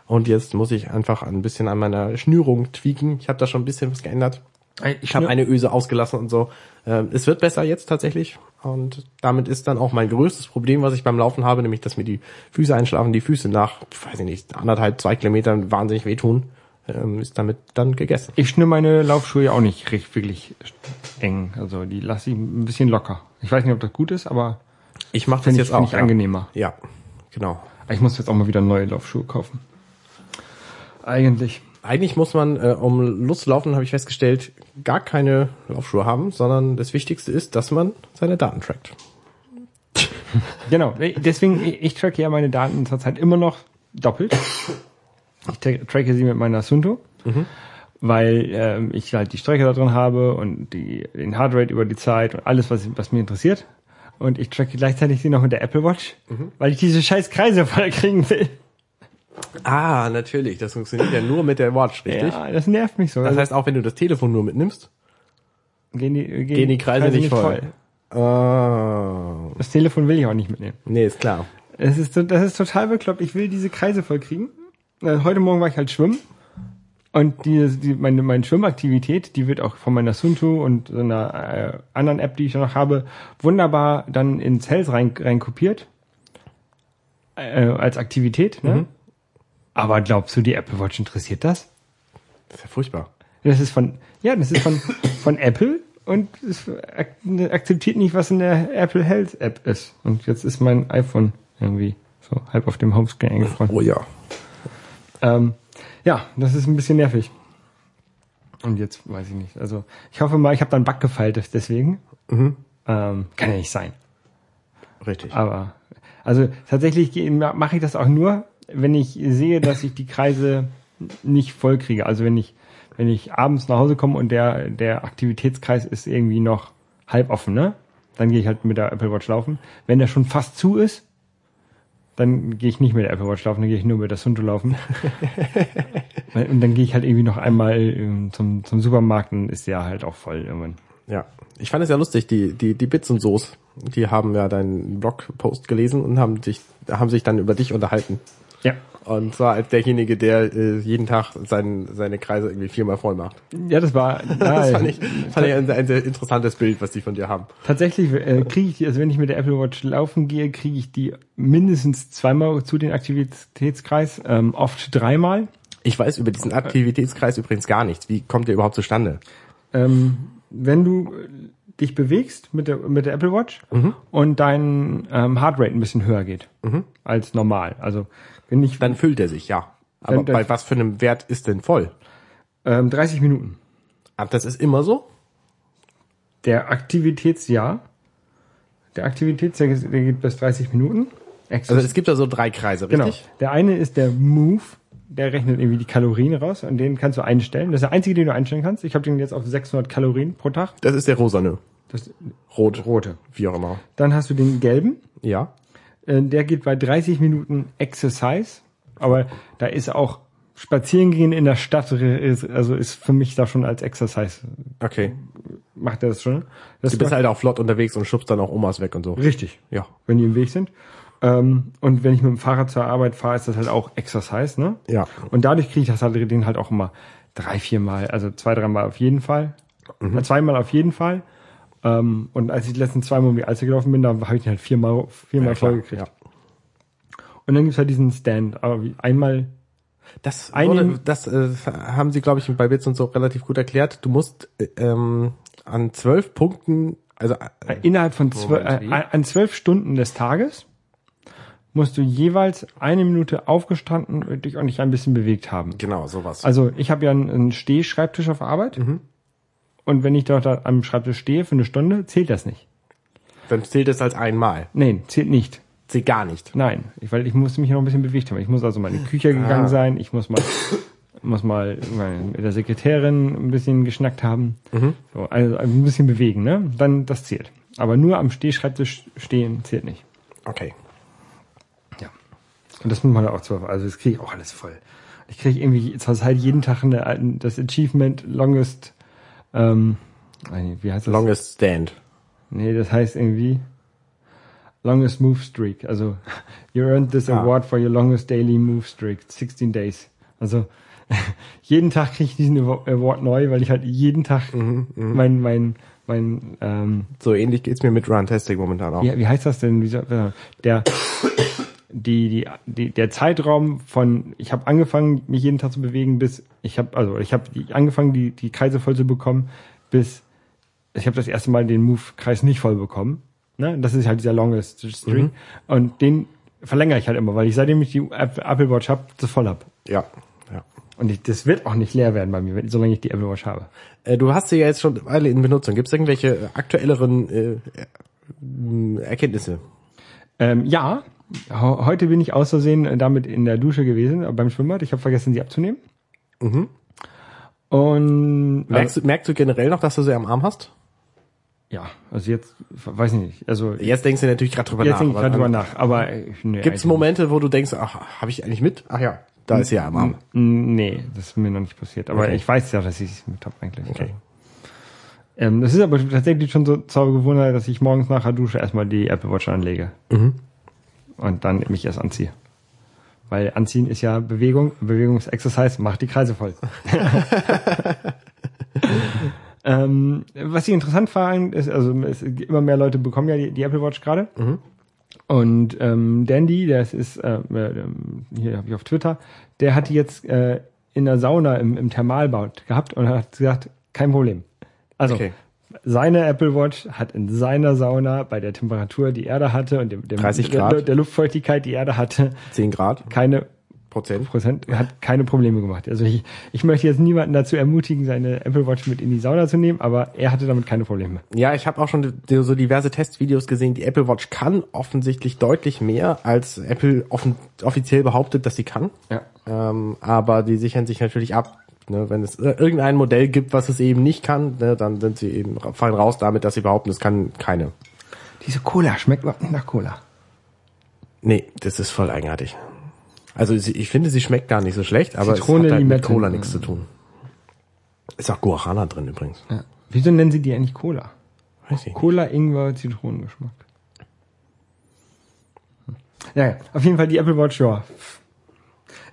A: Und jetzt muss ich einfach ein bisschen an meiner Schnürung tweaken. Ich habe da schon ein bisschen was geändert. Ich habe eine Öse ausgelassen und so. Ähm, es wird besser jetzt tatsächlich. Und damit ist dann auch mein größtes Problem, was ich beim Laufen habe, nämlich, dass mir die Füße einschlafen, die Füße nach, weiß ich nicht, anderthalb, zwei Kilometern wahnsinnig wehtun, ähm, ist damit dann gegessen.
B: Ich schnür meine Laufschuhe ja auch nicht recht wirklich eng. Also die lasse ich ein bisschen locker. Ich weiß nicht, ob das gut ist, aber
A: Ich mache das jetzt
B: ich,
A: auch.
B: ich
A: ja.
B: angenehmer.
A: Ja, genau.
B: Ich muss jetzt auch mal wieder neue Laufschuhe kaufen. Eigentlich.
A: Eigentlich muss man, äh, um loszulaufen, habe ich festgestellt, gar keine Laufschuhe haben, sondern das Wichtigste ist, dass man seine Daten trackt.
B: Genau. Deswegen, ich ich tracke ja meine Daten zurzeit immer noch doppelt. Ich tra- tracke sie mit meiner Sunto, weil ähm, ich halt die Strecke da drin habe und die, den Heartrate über die Zeit und alles, was, was mir interessiert. Und ich tracke gleichzeitig sie noch mit der Apple Watch, weil ich diese scheiß Kreise voll kriegen will.
A: Ah, natürlich. Das funktioniert ja nur mit der Watch, richtig?
B: Ja, das nervt mich so.
A: Das heißt, auch wenn du das Telefon nur mitnimmst,
B: gehen die, gehen
A: gehen die Kreise, nicht voll. Ah,
B: Das Telefon will ich auch nicht mitnehmen.
A: nee, ist klar.
B: Es ist, das ist total bekloppt. Ich will diese Kreise voll kriegen. Äh, Heute Morgen war ich halt schwimmen. Und die, die, meine, meine Schwimmaktivität, die wird auch von meiner Sunto und so einer äh, anderen App, die ich noch habe, wunderbar dann ins Health rein, rein kopiert. Äh, als Aktivität. Ne? Aber glaubst du, die Apple Watch interessiert das?
A: Das ist ja furchtbar.
B: Das ist von, ja, das ist von, von Apple und es ak akzeptiert nicht, was in der Apple Health App ist. Und jetzt ist mein iPhone irgendwie so halb auf dem Homescreen eingefroren.
A: Oh ja.
B: Ähm, ja, das ist ein bisschen nervig. Und jetzt weiß ich nicht. Also ich hoffe mal, ich habe da einen Bug gefeilt deswegen. Ähm, kann ja nicht sein.
A: Richtig.
B: Aber also tatsächlich mache ich das auch nur, wenn ich sehe, dass ich die Kreise nicht voll kriege. Also wenn ich wenn ich abends nach Hause komme und der der Aktivitätskreis ist irgendwie noch halb offen, ne? Dann gehe ich halt mit der Apple Watch laufen. Wenn der schon fast zu ist, dann gehe ich nicht mit der Apple Watch laufen, dann gehe ich nur mit der Sunto laufen. und dann gehe ich halt irgendwie noch einmal ähm, zum zum Supermarkt und ist der halt auch voll irgendwann.
A: Ja. Ich fand es ja lustig, die, die, die Bits und So's, die haben ja deinen Blogpost gelesen und haben sich, haben sich dann über dich unterhalten.
B: Ja.
A: Und zwar als derjenige, der äh, jeden Tag sein, seine Kreise irgendwie viermal voll macht.
B: Ja, das war
A: Das fand ich, fand ich ein, ein sehr interessantes Bild, was die von dir haben.
B: Tatsächlich äh, kriege ich die, also wenn ich mit der Apple Watch laufen gehe, kriege ich die mindestens zweimal zu den Aktivitätskreis, ähm, oft dreimal.
A: Ich weiß über diesen Aktivitätskreis übrigens gar nichts. Wie kommt der überhaupt zustande?
B: Ähm, wenn du dich bewegst mit der, mit der Apple Watch und dein ähm, Heartrate ein bisschen höher geht als normal. Also wenn ich
A: Dann füllt er sich, ja. Aber
B: Dann-
A: bei was für einem Wert ist denn voll?
B: ähm, 30 Minuten.
A: Aber das ist immer so?
B: Der Aktivitätsjahr, der Aktivitätsjahr der geht bis 30 Minuten.
A: Also es gibt da so drei Kreise,
B: Genau.
A: richtig?
B: Der eine ist der Move, der rechnet irgendwie die Kalorien raus und den kannst du einstellen. Das ist der einzige, den du einstellen kannst. Ich habe den jetzt auf 600 Kalorien pro Tag.
A: Das ist der rosane.
B: Das
A: Rot.
B: rote.
A: Wie auch immer.
B: Dann hast du den gelben,
A: Ja.
B: Äh, der geht bei 30 Minuten Exercise, aber da ist auch Spazierengehen in der Stadt, ist, also ist für mich da schon als Exercise,
A: Okay.
B: macht er das schon. Das
A: Du bist halt auch flott unterwegs und schubst dann auch Omas weg und so.
B: richtig,
A: Ja.
B: wenn die im Weg sind. Ähm, und wenn ich mit dem Fahrrad zur Arbeit fahre, ist das halt auch Exercise, ne?
A: Ja.
B: Und dadurch kriege ich das halt, den halt auch immer drei, vier Mal, also zwei, dreimal auf jeden Fall.
A: Mhm.
B: Äh, Zweimal auf jeden Fall. Ähm, und als ich die letzten zweimal um die Alster gelaufen bin, da habe ich den halt viermal, viermal
A: Ja,
B: voll gekriegt.
A: Ja.
B: Und dann gibt's halt diesen Stand. Aber wie- einmal,
A: Das,
B: Eine-
A: wurde, das äh, haben sie, glaube ich, bei Bits und so relativ gut erklärt. Du musst äh, ähm, an zwölf Punkten, also
B: äh,
A: äh,
B: innerhalb von zwölf, äh, an zwölf Stunden des Tages musst du jeweils eine Minute aufgestanden und dich auch nicht ein bisschen bewegt haben.
A: genau sowas.
B: Also ich habe ja einen, einen Stehschreibtisch auf Arbeit.
A: Mhm.
B: Und wenn ich dort da am Schreibtisch stehe für eine Stunde, zählt das nicht.
A: Dann zählt es als einmal.
B: Nein, zählt nicht.
A: Sie gar nicht.
B: Nein, ich, weil ich musste mich noch ein bisschen bewegt haben. Ich muss also mal in die Küche gegangen
A: Ah.
B: sein. Ich muss mal, muss mal mit der Sekretärin ein bisschen geschnackt haben. So, also ein bisschen bewegen, ne? Dann das zählt. Aber nur am Stehschreibtisch stehen zählt nicht.
A: Okay.
B: Ja. Und das muss man auch zwar, also das kriege ich auch alles voll. Ich kriege irgendwie zur Zeit jeden Tag eine, ein- das Achievement Longest, ähm, wie heißt das?
A: Longest Stand.
B: Nee, das heißt irgendwie Longest Move Streak. Also, you earned this
A: Ah.
B: award for your longest daily move streak, 16 days. Also, jeden Tag kriege ich diesen Awa- Award neu, weil ich halt jeden Tag
A: Mhm,
B: mein, mein, mein, ähm,
A: So ähnlich geht's mir mit Runtastic momentan auch.
B: wie, wie heißt das denn? Soll, der, die, die, die, der Zeitraum von, ich habe angefangen, mich jeden Tag zu bewegen, bis ich habe, also ich habe angefangen, die, die Kreise voll zu bekommen, bis ich habe das erste Mal den Move-Kreis nicht voll bekommen. Ne? Das ist halt dieser longest Streak. Und den verlängere ich halt immer, weil ich seitdem ich die App- Apple Watch habe, das voll hab.
A: Ja. ja.
B: Und ich, das wird auch nicht leer werden bei mir, solange ich die Apple Watch habe.
A: Äh, Du hast sie ja jetzt schon Weile in Benutzung. Gibt es irgendwelche aktuelleren äh, Erkenntnisse?
B: Ähm, ja, heute bin ich aus Versehen äh, damit in der Dusche gewesen, äh, beim Schwimmbad. Ich habe vergessen, sie abzunehmen. Und
A: Merkst, du, merkst du generell noch, dass du sie am Arm hast?
B: ja, also jetzt weiß ich nicht. Also
A: Jetzt denkst du natürlich gerade drüber
B: jetzt
A: nach.
B: denke ich gerade drüber nach. Aber äh, nee,
A: Gibt es
B: eigentlich
A: Momente, wo du denkst, ach, habe ich eigentlich mit? Ach ja, da ist sie ja am Arm.
B: Nee, das ist mir noch nicht passiert. Aber
A: Okay.
B: ich weiß ja, dass ich es mit habe eigentlich.
A: Okay.
B: Ähm, das ist aber tatsächlich schon so zur Gewohnheit, dass ich morgens nach der Dusche erstmal die Apple Watch anlege.
A: Mhm.
B: Und dann mich erst anziehe. Weil anziehen ist ja Bewegung, Bewegungsexercise macht die Kreise voll. ähm, was ich interessant fand, ist, also es, immer mehr Leute bekommen ja die, die Apple Watch gerade. Und ähm, Dandy, das ist äh, äh, hier habe ich auf Twitter, der hat die jetzt äh, in der Sauna im, im Thermalbad gehabt und hat gesagt, kein Problem. Also
A: Okay.
B: Seine Apple Watch hat in seiner Sauna bei der Temperatur, die Erde hatte und dem, dem
A: 30
B: der,
A: Grad.
B: der Luftfeuchtigkeit, die Erde hatte,
A: 10 Grad
B: keine
A: Prozent.
B: Prozent, hat keine Probleme gemacht. Also ich, ich möchte jetzt niemanden dazu ermutigen, seine Apple Watch mit in die Sauna zu nehmen, aber er hatte damit keine Probleme.
A: Ja, ich habe auch schon so diverse Testvideos gesehen. Die Apple Watch kann offensichtlich deutlich mehr, als Apple offen, offiziell behauptet, dass sie kann.
B: Ja.
A: Ähm, aber die sichern sich natürlich ab. Ne? Wenn es ir- irgendein Modell gibt, was es eben nicht kann, ne, dann sind sie eben fallen raus damit, dass sie behaupten, es kann keine.
B: Diese Cola schmeckt überhaupt nicht nach Cola.
A: Nee, das ist voll eigenartig. Also sie, ich finde, sie schmeckt gar nicht so schlecht, aber
B: Zitrone,
A: es hat halt mit. Cola nichts zu tun. Ist auch Guarana drin übrigens.
B: Ja. Wieso nennen sie die eigentlich Cola?
A: Weiß ich nicht.
B: Cola, Ingwer, Zitronengeschmack. Ja, ja, auf jeden Fall die Apple Watch, ja.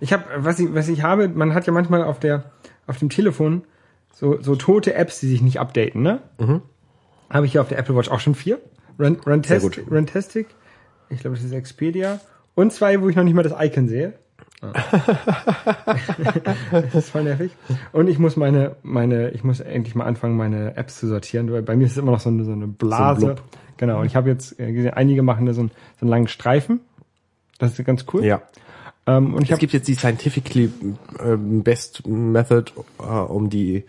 B: Ich habe, was ich, was ich habe, man hat ja manchmal auf der, auf dem Telefon so, so tote Apps, die sich nicht updaten, ne? Mhm. Habe ich ja auf der Apple Watch auch schon vier. Run,
A: Sehr
B: Runtastic, ich glaube, das ist Expedia. Und zwei, wo ich noch nicht mal das Icon sehe. Ah. das ist voll nervig. Und ich muss meine, meine, ich muss endlich mal anfangen, meine Apps zu sortieren, weil bei mir ist es immer noch so eine, so eine Blase.
A: So ein
B: genau. Und ich habe jetzt äh, gesehen, einige machen da so einen, so einen langen Streifen. Das ist ganz cool.
A: Ja.
B: Ähm, und ich
A: Es gibt jetzt die scientifically ähm, best method, äh, um die,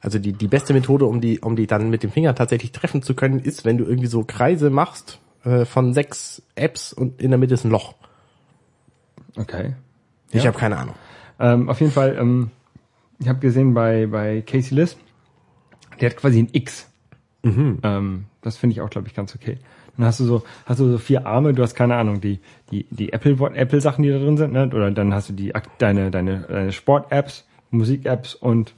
A: also die, die beste Methode, um die, um die dann mit dem Finger tatsächlich treffen zu können, ist, wenn du irgendwie so Kreise machst äh, von sechs Apps und in der Mitte ist ein Loch.
B: okay.
A: Ich
B: Ja.
A: habe keine Ahnung.
B: Ähm, auf jeden Fall, ähm, ich habe gesehen bei, bei Casey Liss, der hat quasi ein X. Ähm, das finde ich auch, glaube ich, ganz okay. Dann hast du so, hast du so vier Arme, du hast keine Ahnung, die, die, die Apple, Apple Sachen, die da drin sind, ne? Oder dann hast du die, deine, deine, deine Sport-Apps, Musik-Apps und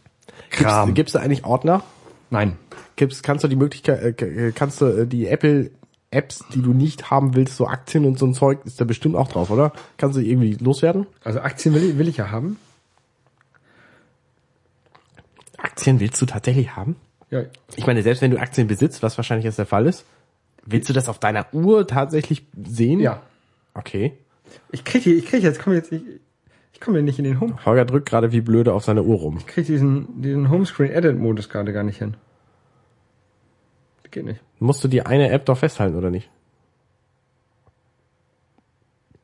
B: Kram.
A: Gibt's, gibt's da eigentlich Ordner?
B: Nein.
A: Gibt's, kannst du die Möglichkeit, äh, k- kannst du äh, die Apple Apps, die du nicht haben willst, so Aktien und so ein Zeug, ist da bestimmt auch drauf, oder? Kannst du die irgendwie loswerden?
B: Also Aktien will ich, will ich ja haben.
A: Aktien willst du tatsächlich haben?
B: Ja,
A: Ich meine, selbst wenn du Aktien besitzt, was wahrscheinlich jetzt der Fall ist, willst du das auf deiner Uhr tatsächlich sehen?
B: ja.
A: Okay.
B: Ich krieg die, ich krieg jetzt, komm jetzt, ich, ich komme nicht in den Home.
A: Holger drückt gerade wie blöde auf seine Uhr rum.
B: Ich krieg diesen, diesen Homescreen Edit Modus gerade gar nicht hin. Das geht nicht.
A: Musst du die eine App doch festhalten, oder nicht?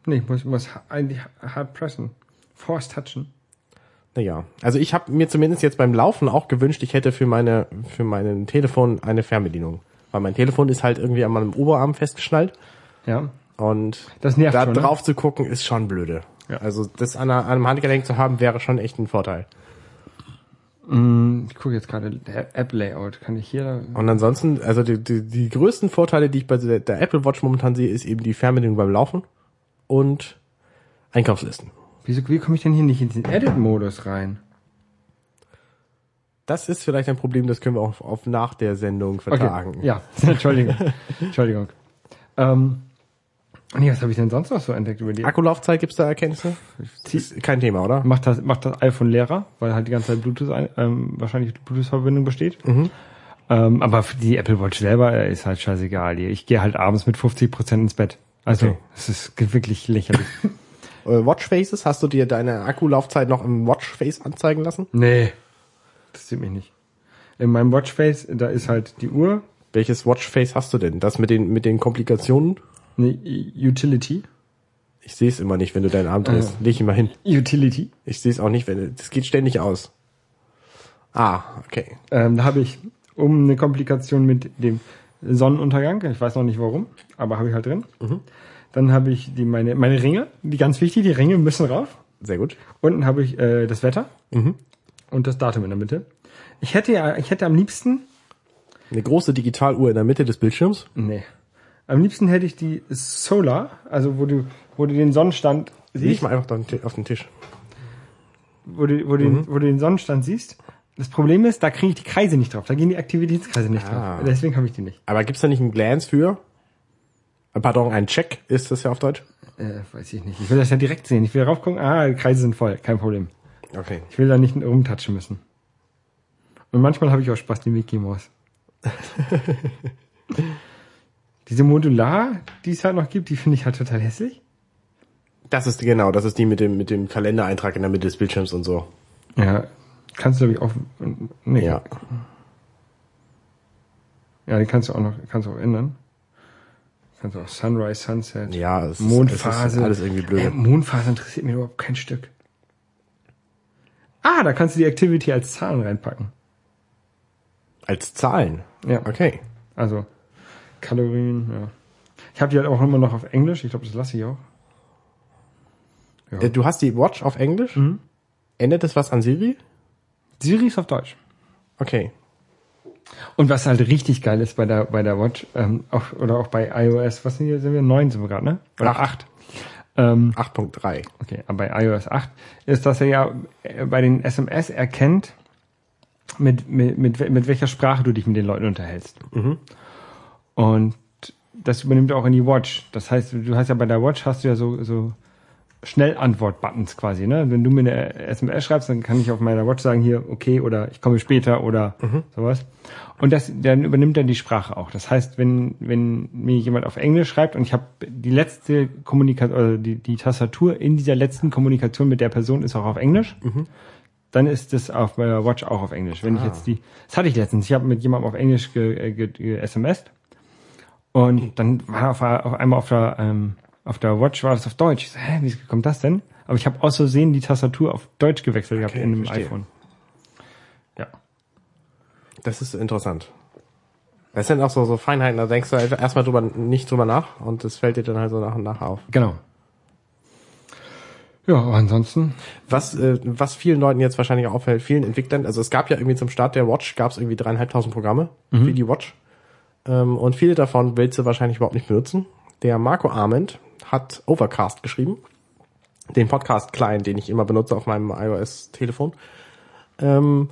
B: Nee, ich muss, muss eigentlich hard pressen. Force touchen.
A: Naja, also ich habe mir zumindest jetzt beim Laufen auch gewünscht, ich hätte für meine für mein Telefon eine Fernbedienung. Weil mein Telefon ist halt irgendwie an meinem Oberarm festgeschnallt.
B: Ja.
A: Und da
B: schon, ne?
A: drauf zu gucken ist schon blöde.
B: Ja.
A: Also das an, einer- an einem Handgelenk zu haben, wäre schon echt ein Vorteil.
B: Ich gucke jetzt gerade App-Layout. Kann ich hier...
A: Und ansonsten, also die, die, die größten Vorteile, die ich bei der, der Apple Watch momentan sehe, ist eben die Fernbedienung beim Laufen und Einkaufslisten.
B: Wieso, wie komme ich denn hier nicht in den Edit-Modus rein?
A: Das ist vielleicht ein Problem, das können wir auch auf nach der Sendung vertagen.
B: Ja, Entschuldigung. Entschuldigung. Ähm, nee, was habe ich denn sonst noch so entdeckt über die
A: Akkulaufzeit gibt's da Erkenntnisse? Kein Thema, oder?
B: Macht das, macht das iPhone leerer, weil halt die ganze Zeit Bluetooth, ein- ähm, wahrscheinlich Bluetooth-Verbindung besteht.
A: Mhm.
B: Ähm, aber für die Apple Watch selber äh, ist halt scheißegal. Ich gehe halt abends mit 50 Prozent ins Bett. Also,
A: Okay.
B: es ist wirklich lächerlich.
A: Äh, Watchfaces, hast du dir deine Akkulaufzeit noch im Watchface anzeigen lassen?
B: nee. Sieht mich nicht. In meinem Watchface, da ist halt die Uhr,
A: Welches Watchface hast du denn? Das mit den, mit den Komplikationen?
B: eine Utility.
A: Ich sehe es immer nicht, wenn du deinen Arm drehst. Leg ihn mal hin.
B: Utility.
A: Ich sehe es auch nicht, wenn das geht ständig aus. Ah, okay.
B: Ähm, da habe ich um eine Komplikation mit dem Sonnenuntergang, ich weiß noch nicht warum, aber habe ich halt drin. Dann habe ich die meine meine Ringe, die ganz wichtig, die Ringe müssen rauf.
A: Sehr gut.
B: Unten habe ich äh, das Wetter und das Datum in der Mitte. Ich hätte ja, ich hätte am liebsten,
A: Eine große Digitaluhr in der Mitte des Bildschirms.
B: nee, am liebsten hätte ich die Solar, also wo du wo du den Sonnenstand
A: Leg
B: siehst,
A: mal einfach auf den Tisch.
B: wo du wo, du, den, wo du den Sonnenstand siehst. Das Problem ist, da kriege ich die Kreise nicht drauf, da gehen die Aktivitätskreise nicht
A: Ah.
B: drauf. Deswegen habe ich die nicht.
A: Aber gibt's da nicht einen Glance für? Äh, Pardon, ein Check ist das ja auf Deutsch?
B: Äh, weiß ich nicht. Ich will das ja direkt sehen. Ich will raufgucken, ah, die Kreise sind voll, kein Problem.
A: Okay.
B: Ich will da nicht rumtatschen müssen. Und manchmal habe ich auch Spaß, die Mickey Mouse. Diese Modular, die es halt noch gibt, die finde ich halt total hässlich.
A: Das ist genau, das ist die mit dem mit dem Kalendereintrag in der Mitte des Bildschirms und so.
B: Ja, kannst du glaube ich auch, nee.
A: Ja.
B: Ja, die kannst du auch noch, kannst du auch ändern. Kannst du auch Sunrise, Sunset,
A: Ja, es ist-
B: Mondphase.
A: es ist alles irgendwie blöde.
B: Äh, Mondphase interessiert mich überhaupt kein Stück. Ah, da kannst du die Activity als Zahlen reinpacken.
A: Als Zahlen.
B: Ja.
A: Okay.
B: Also Kalorien, ja. Ich habe die halt auch immer noch auf Englisch. Ich glaube, das lasse ich auch. Ja.
A: Äh, Du hast die Watch auf Englisch? Ändert das was an Siri?
B: Siri ist auf Deutsch.
A: Okay.
B: Und was halt richtig geil ist bei der bei der Watch ähm, auch, oder auch bei iOS, was sind hier sind wir neun sind wir gerade, ne? Oder
A: Acht.
B: acht. Ähm,
A: 8.3.
B: okay, aber bei iOS 8 ist, dass er ja äh, bei den SMS erkennt, mit, mit, mit, mit welcher Sprache du dich mit den Leuten unterhältst. Und das übernimmt er auch in die Watch. Das heißt, du hast ja bei der Watch hast du ja so, so Schnellantwort-Buttons quasi, ne? Wenn du mir eine SMS schreibst, dann kann ich auf meiner Watch sagen, hier, okay, oder ich komme später oder sowas. Und das, dann übernimmt er die Sprache auch. Das heißt, wenn, wenn mir jemand auf Englisch schreibt und ich habe die letzte Kommunikation, oder die, die Tastatur in dieser letzten Kommunikation mit der Person ist auch auf Englisch, dann ist es auf meiner Watch auch auf Englisch. Wenn ich jetzt die, das hatte ich letztens, ich habe mit jemandem auf Englisch ge, äh, ge, ge SMSt und dann war auf, auf einmal auf der, ähm, auf der Watch war das auf Deutsch. Ich so, hä, wie kommt das denn? Aber ich habe aus Versehen die Tastatur auf Deutsch gewechselt gehabt
A: Okay,
B: in einem
A: verstehe.
B: iPhone. Ja.
A: Das ist interessant. Das sind auch so, so Feinheiten, da denkst du einfach erstmal drüber, nicht drüber nach und das fällt dir dann halt so nach und nach auf.
B: Genau. Ja, aber ansonsten,
A: Was, äh, was vielen Leuten jetzt wahrscheinlich auffällt, vielen Entwicklern, also es gab ja irgendwie zum Start der Watch, gab es irgendwie dreieinhalbtausend Programme für die Watch. Ähm, und viele davon willst du wahrscheinlich überhaupt nicht benutzen. Der Marco Arment hat Overcast geschrieben. Den Podcast-Client, den ich immer benutze auf meinem iOS-Telefon. Ähm,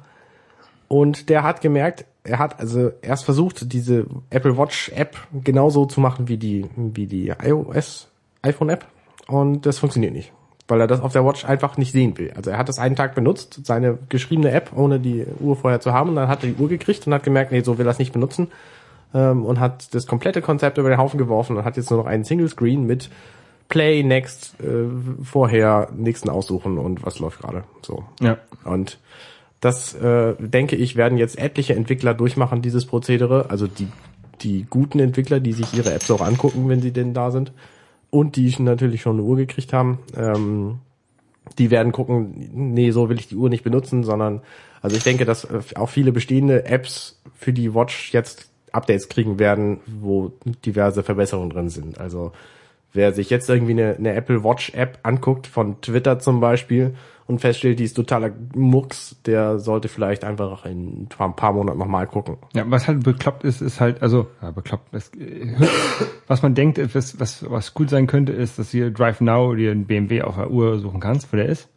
A: und der hat gemerkt, er hat also erst versucht, diese Apple Watch App genauso zu machen wie die, wie die iOS iPhone App. Und das funktioniert nicht. Weil er das auf der Watch einfach nicht sehen will. Also er hat das einen Tag benutzt, seine geschriebene App, ohne die Uhr vorher zu haben. Und dann hat er die Uhr gekriegt und hat gemerkt, nee, so will er es nicht benutzen. Ähm, und hat das komplette Konzept über den Haufen geworfen und hat jetzt nur noch einen Single Screen mit Play, Next, äh, vorher, nächsten aussuchen und was läuft gerade. So.
B: ja.
A: Und das, äh, denke ich, werden jetzt etliche Entwickler durchmachen, dieses Prozedere. Also die, die guten Entwickler, die sich ihre Apps auch angucken, wenn sie denn da sind. Und die natürlich schon eine Uhr gekriegt haben. Ähm, die werden gucken, nee, so will ich die Uhr nicht benutzen, sondern, also ich denke, dass äh, auch viele bestehende Apps für die Watch jetzt Updates kriegen werden, wo diverse Verbesserungen drin sind. Also Wer sich jetzt irgendwie eine, eine Apple Watch App anguckt von Twitter zum Beispiel und feststellt, die ist totaler Murks, der sollte vielleicht einfach in ein paar Monaten nochmal gucken.
B: Ja, was halt bekloppt ist, ist halt, also, ja, bekloppt, was, äh, was man denkt, was, was, was gut sein könnte, ist, dass du Drive Now dir einen BMW auf der Uhr suchen kannst, wo der ist.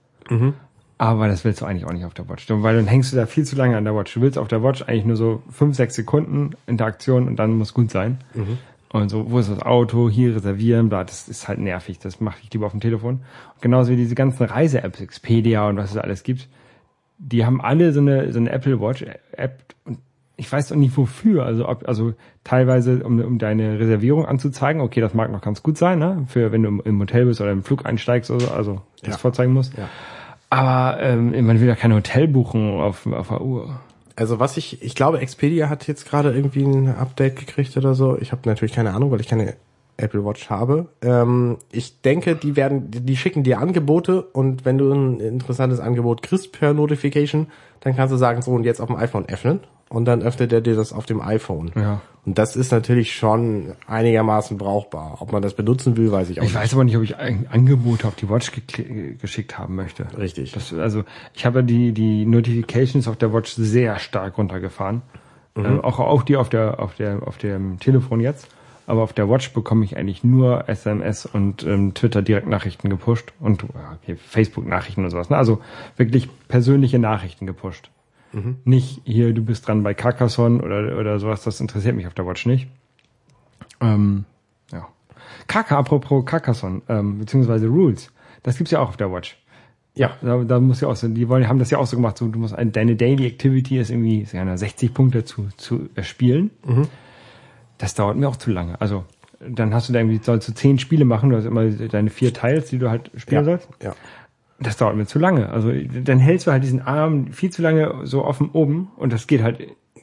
B: Aber das willst du eigentlich auch nicht auf der Watch, weil dann hängst du da viel zu lange an der Watch. Du willst auf der Watch eigentlich nur so fünf, sechs Sekunden Interaktion und dann muss gut sein. Und so, wo ist das Auto, hier reservieren, bla, das ist halt nervig, das mache ich lieber auf dem Telefon. Und genauso wie diese ganzen Reise-Apps, Expedia und was es alles gibt, die haben alle so eine, so eine Apple Watch App und ich weiß doch nicht wofür, also ob, also teilweise um, um deine Reservierung anzuzeigen, okay, das mag noch ganz gut sein, ne, für wenn du im, im Hotel bist oder im Flug einsteigst oder so, also das
A: Ja.
B: vorzeigen musst.
A: Ja.
B: Aber ähm, man will ja kein Hotel buchen auf, auf der Uhr.
A: Also was ich, ich glaube, Expedia hat jetzt gerade irgendwie ein Update gekriegt oder so. Ich habe natürlich keine Ahnung, weil ich keine Apple Watch habe. Ähm, ich denke, die werden, die schicken dir Angebote und wenn du ein interessantes Angebot kriegst per Notification, dann kannst du sagen, so und jetzt auf dem iPhone öffnen und dann öffnet er dir das auf dem iPhone.
B: Ja.
A: Und das ist natürlich schon einigermaßen brauchbar. Ob man das benutzen will, weiß ich auch
B: Ich weiß aber nicht, ob ich ein Angebote auf die Watch gekli- geschickt haben möchte.
A: Richtig.
B: Das, also ich habe die die Notifications auf der Watch sehr stark runtergefahren. Ähm, auch auch die auf der auf der auf dem Telefon jetzt. Aber auf der Watch bekomme ich eigentlich nur SMS und ähm, Twitter Direktnachrichten gepusht und okay, Facebook Nachrichten und sowas. Ne? Also wirklich persönliche Nachrichten gepusht. Nicht hier, du bist dran bei Carcassonne oder oder sowas. Das interessiert mich auf der Watch nicht. Ähm, ja. Kaka, apropos Carcassonne, ähm, beziehungsweise Rules. Das gibt's ja auch auf der Watch.
A: Ja.
B: Da, da muss ja auch so, die wollen, haben das ja auch so gemacht, so, du musst ein, deine Daily Activity ist irgendwie, ist ja 60 Punkte zu, zu erspielen. Das dauert mir auch zu lange. Also, dann hast du da irgendwie, sollst du zehn Spiele machen, du hast immer deine vier Teils, die du halt spielen
A: Ja.
B: sollst.
A: ja.
B: Das dauert mir zu lange. Also, dann hältst du halt diesen Arm viel zu lange so offen oben und das geht halt,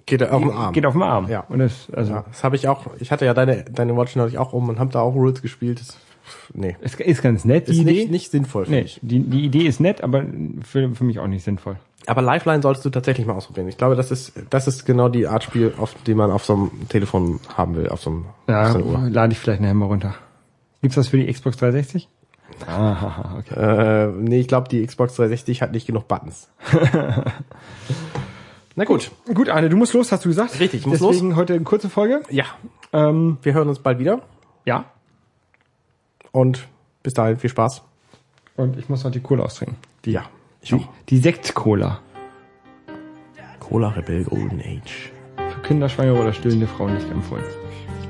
A: Geht auf den Arm.
B: geht auf dem Arm.
A: Ja.
B: Und das, also,
A: ja, das habe ich auch. Ich hatte ja deine deine Watch neulich auch um und habe da auch Rules gespielt. Das, nee,
B: es ist ganz nett, die
A: ist
B: Idee.
A: nicht, nicht sinnvoll für
B: nee,
A: mich.
B: die, die Idee ist nett, aber für, für mich auch nicht sinnvoll.
A: Aber Lifeline solltest du tatsächlich mal ausprobieren. Ich glaube, das ist das ist genau die Art Spiel, auf die man auf so einem Telefon haben will, auf so einem
B: Ja,
A: auf so
B: lade ich vielleicht nachher mal runter. Gibt's das für die Xbox 360? Ah, okay.
A: Äh, nee, ich glaube, die Xbox 360 hat nicht genug Buttons. Na gut.
B: Gut, Arne, du musst los, hast du gesagt.
A: Richtig, ich muss
B: Deswegen heute eine kurze Folge.
A: Ja,
B: Ähm,
A: wir hören uns bald wieder
B: ja.
A: und bis dahin viel Spaß.
B: Und ich muss noch die Cola austrinken.
A: Ja, ich
B: Die, die Sekt-Cola.
A: Cola Rebel Golden Age.
B: Für Kinder, Schwangere oder stillende Frauen nicht empfohlen.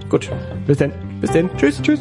A: Gut.
B: Bis dann.
A: Bis denn. Tschüss. Tschüss.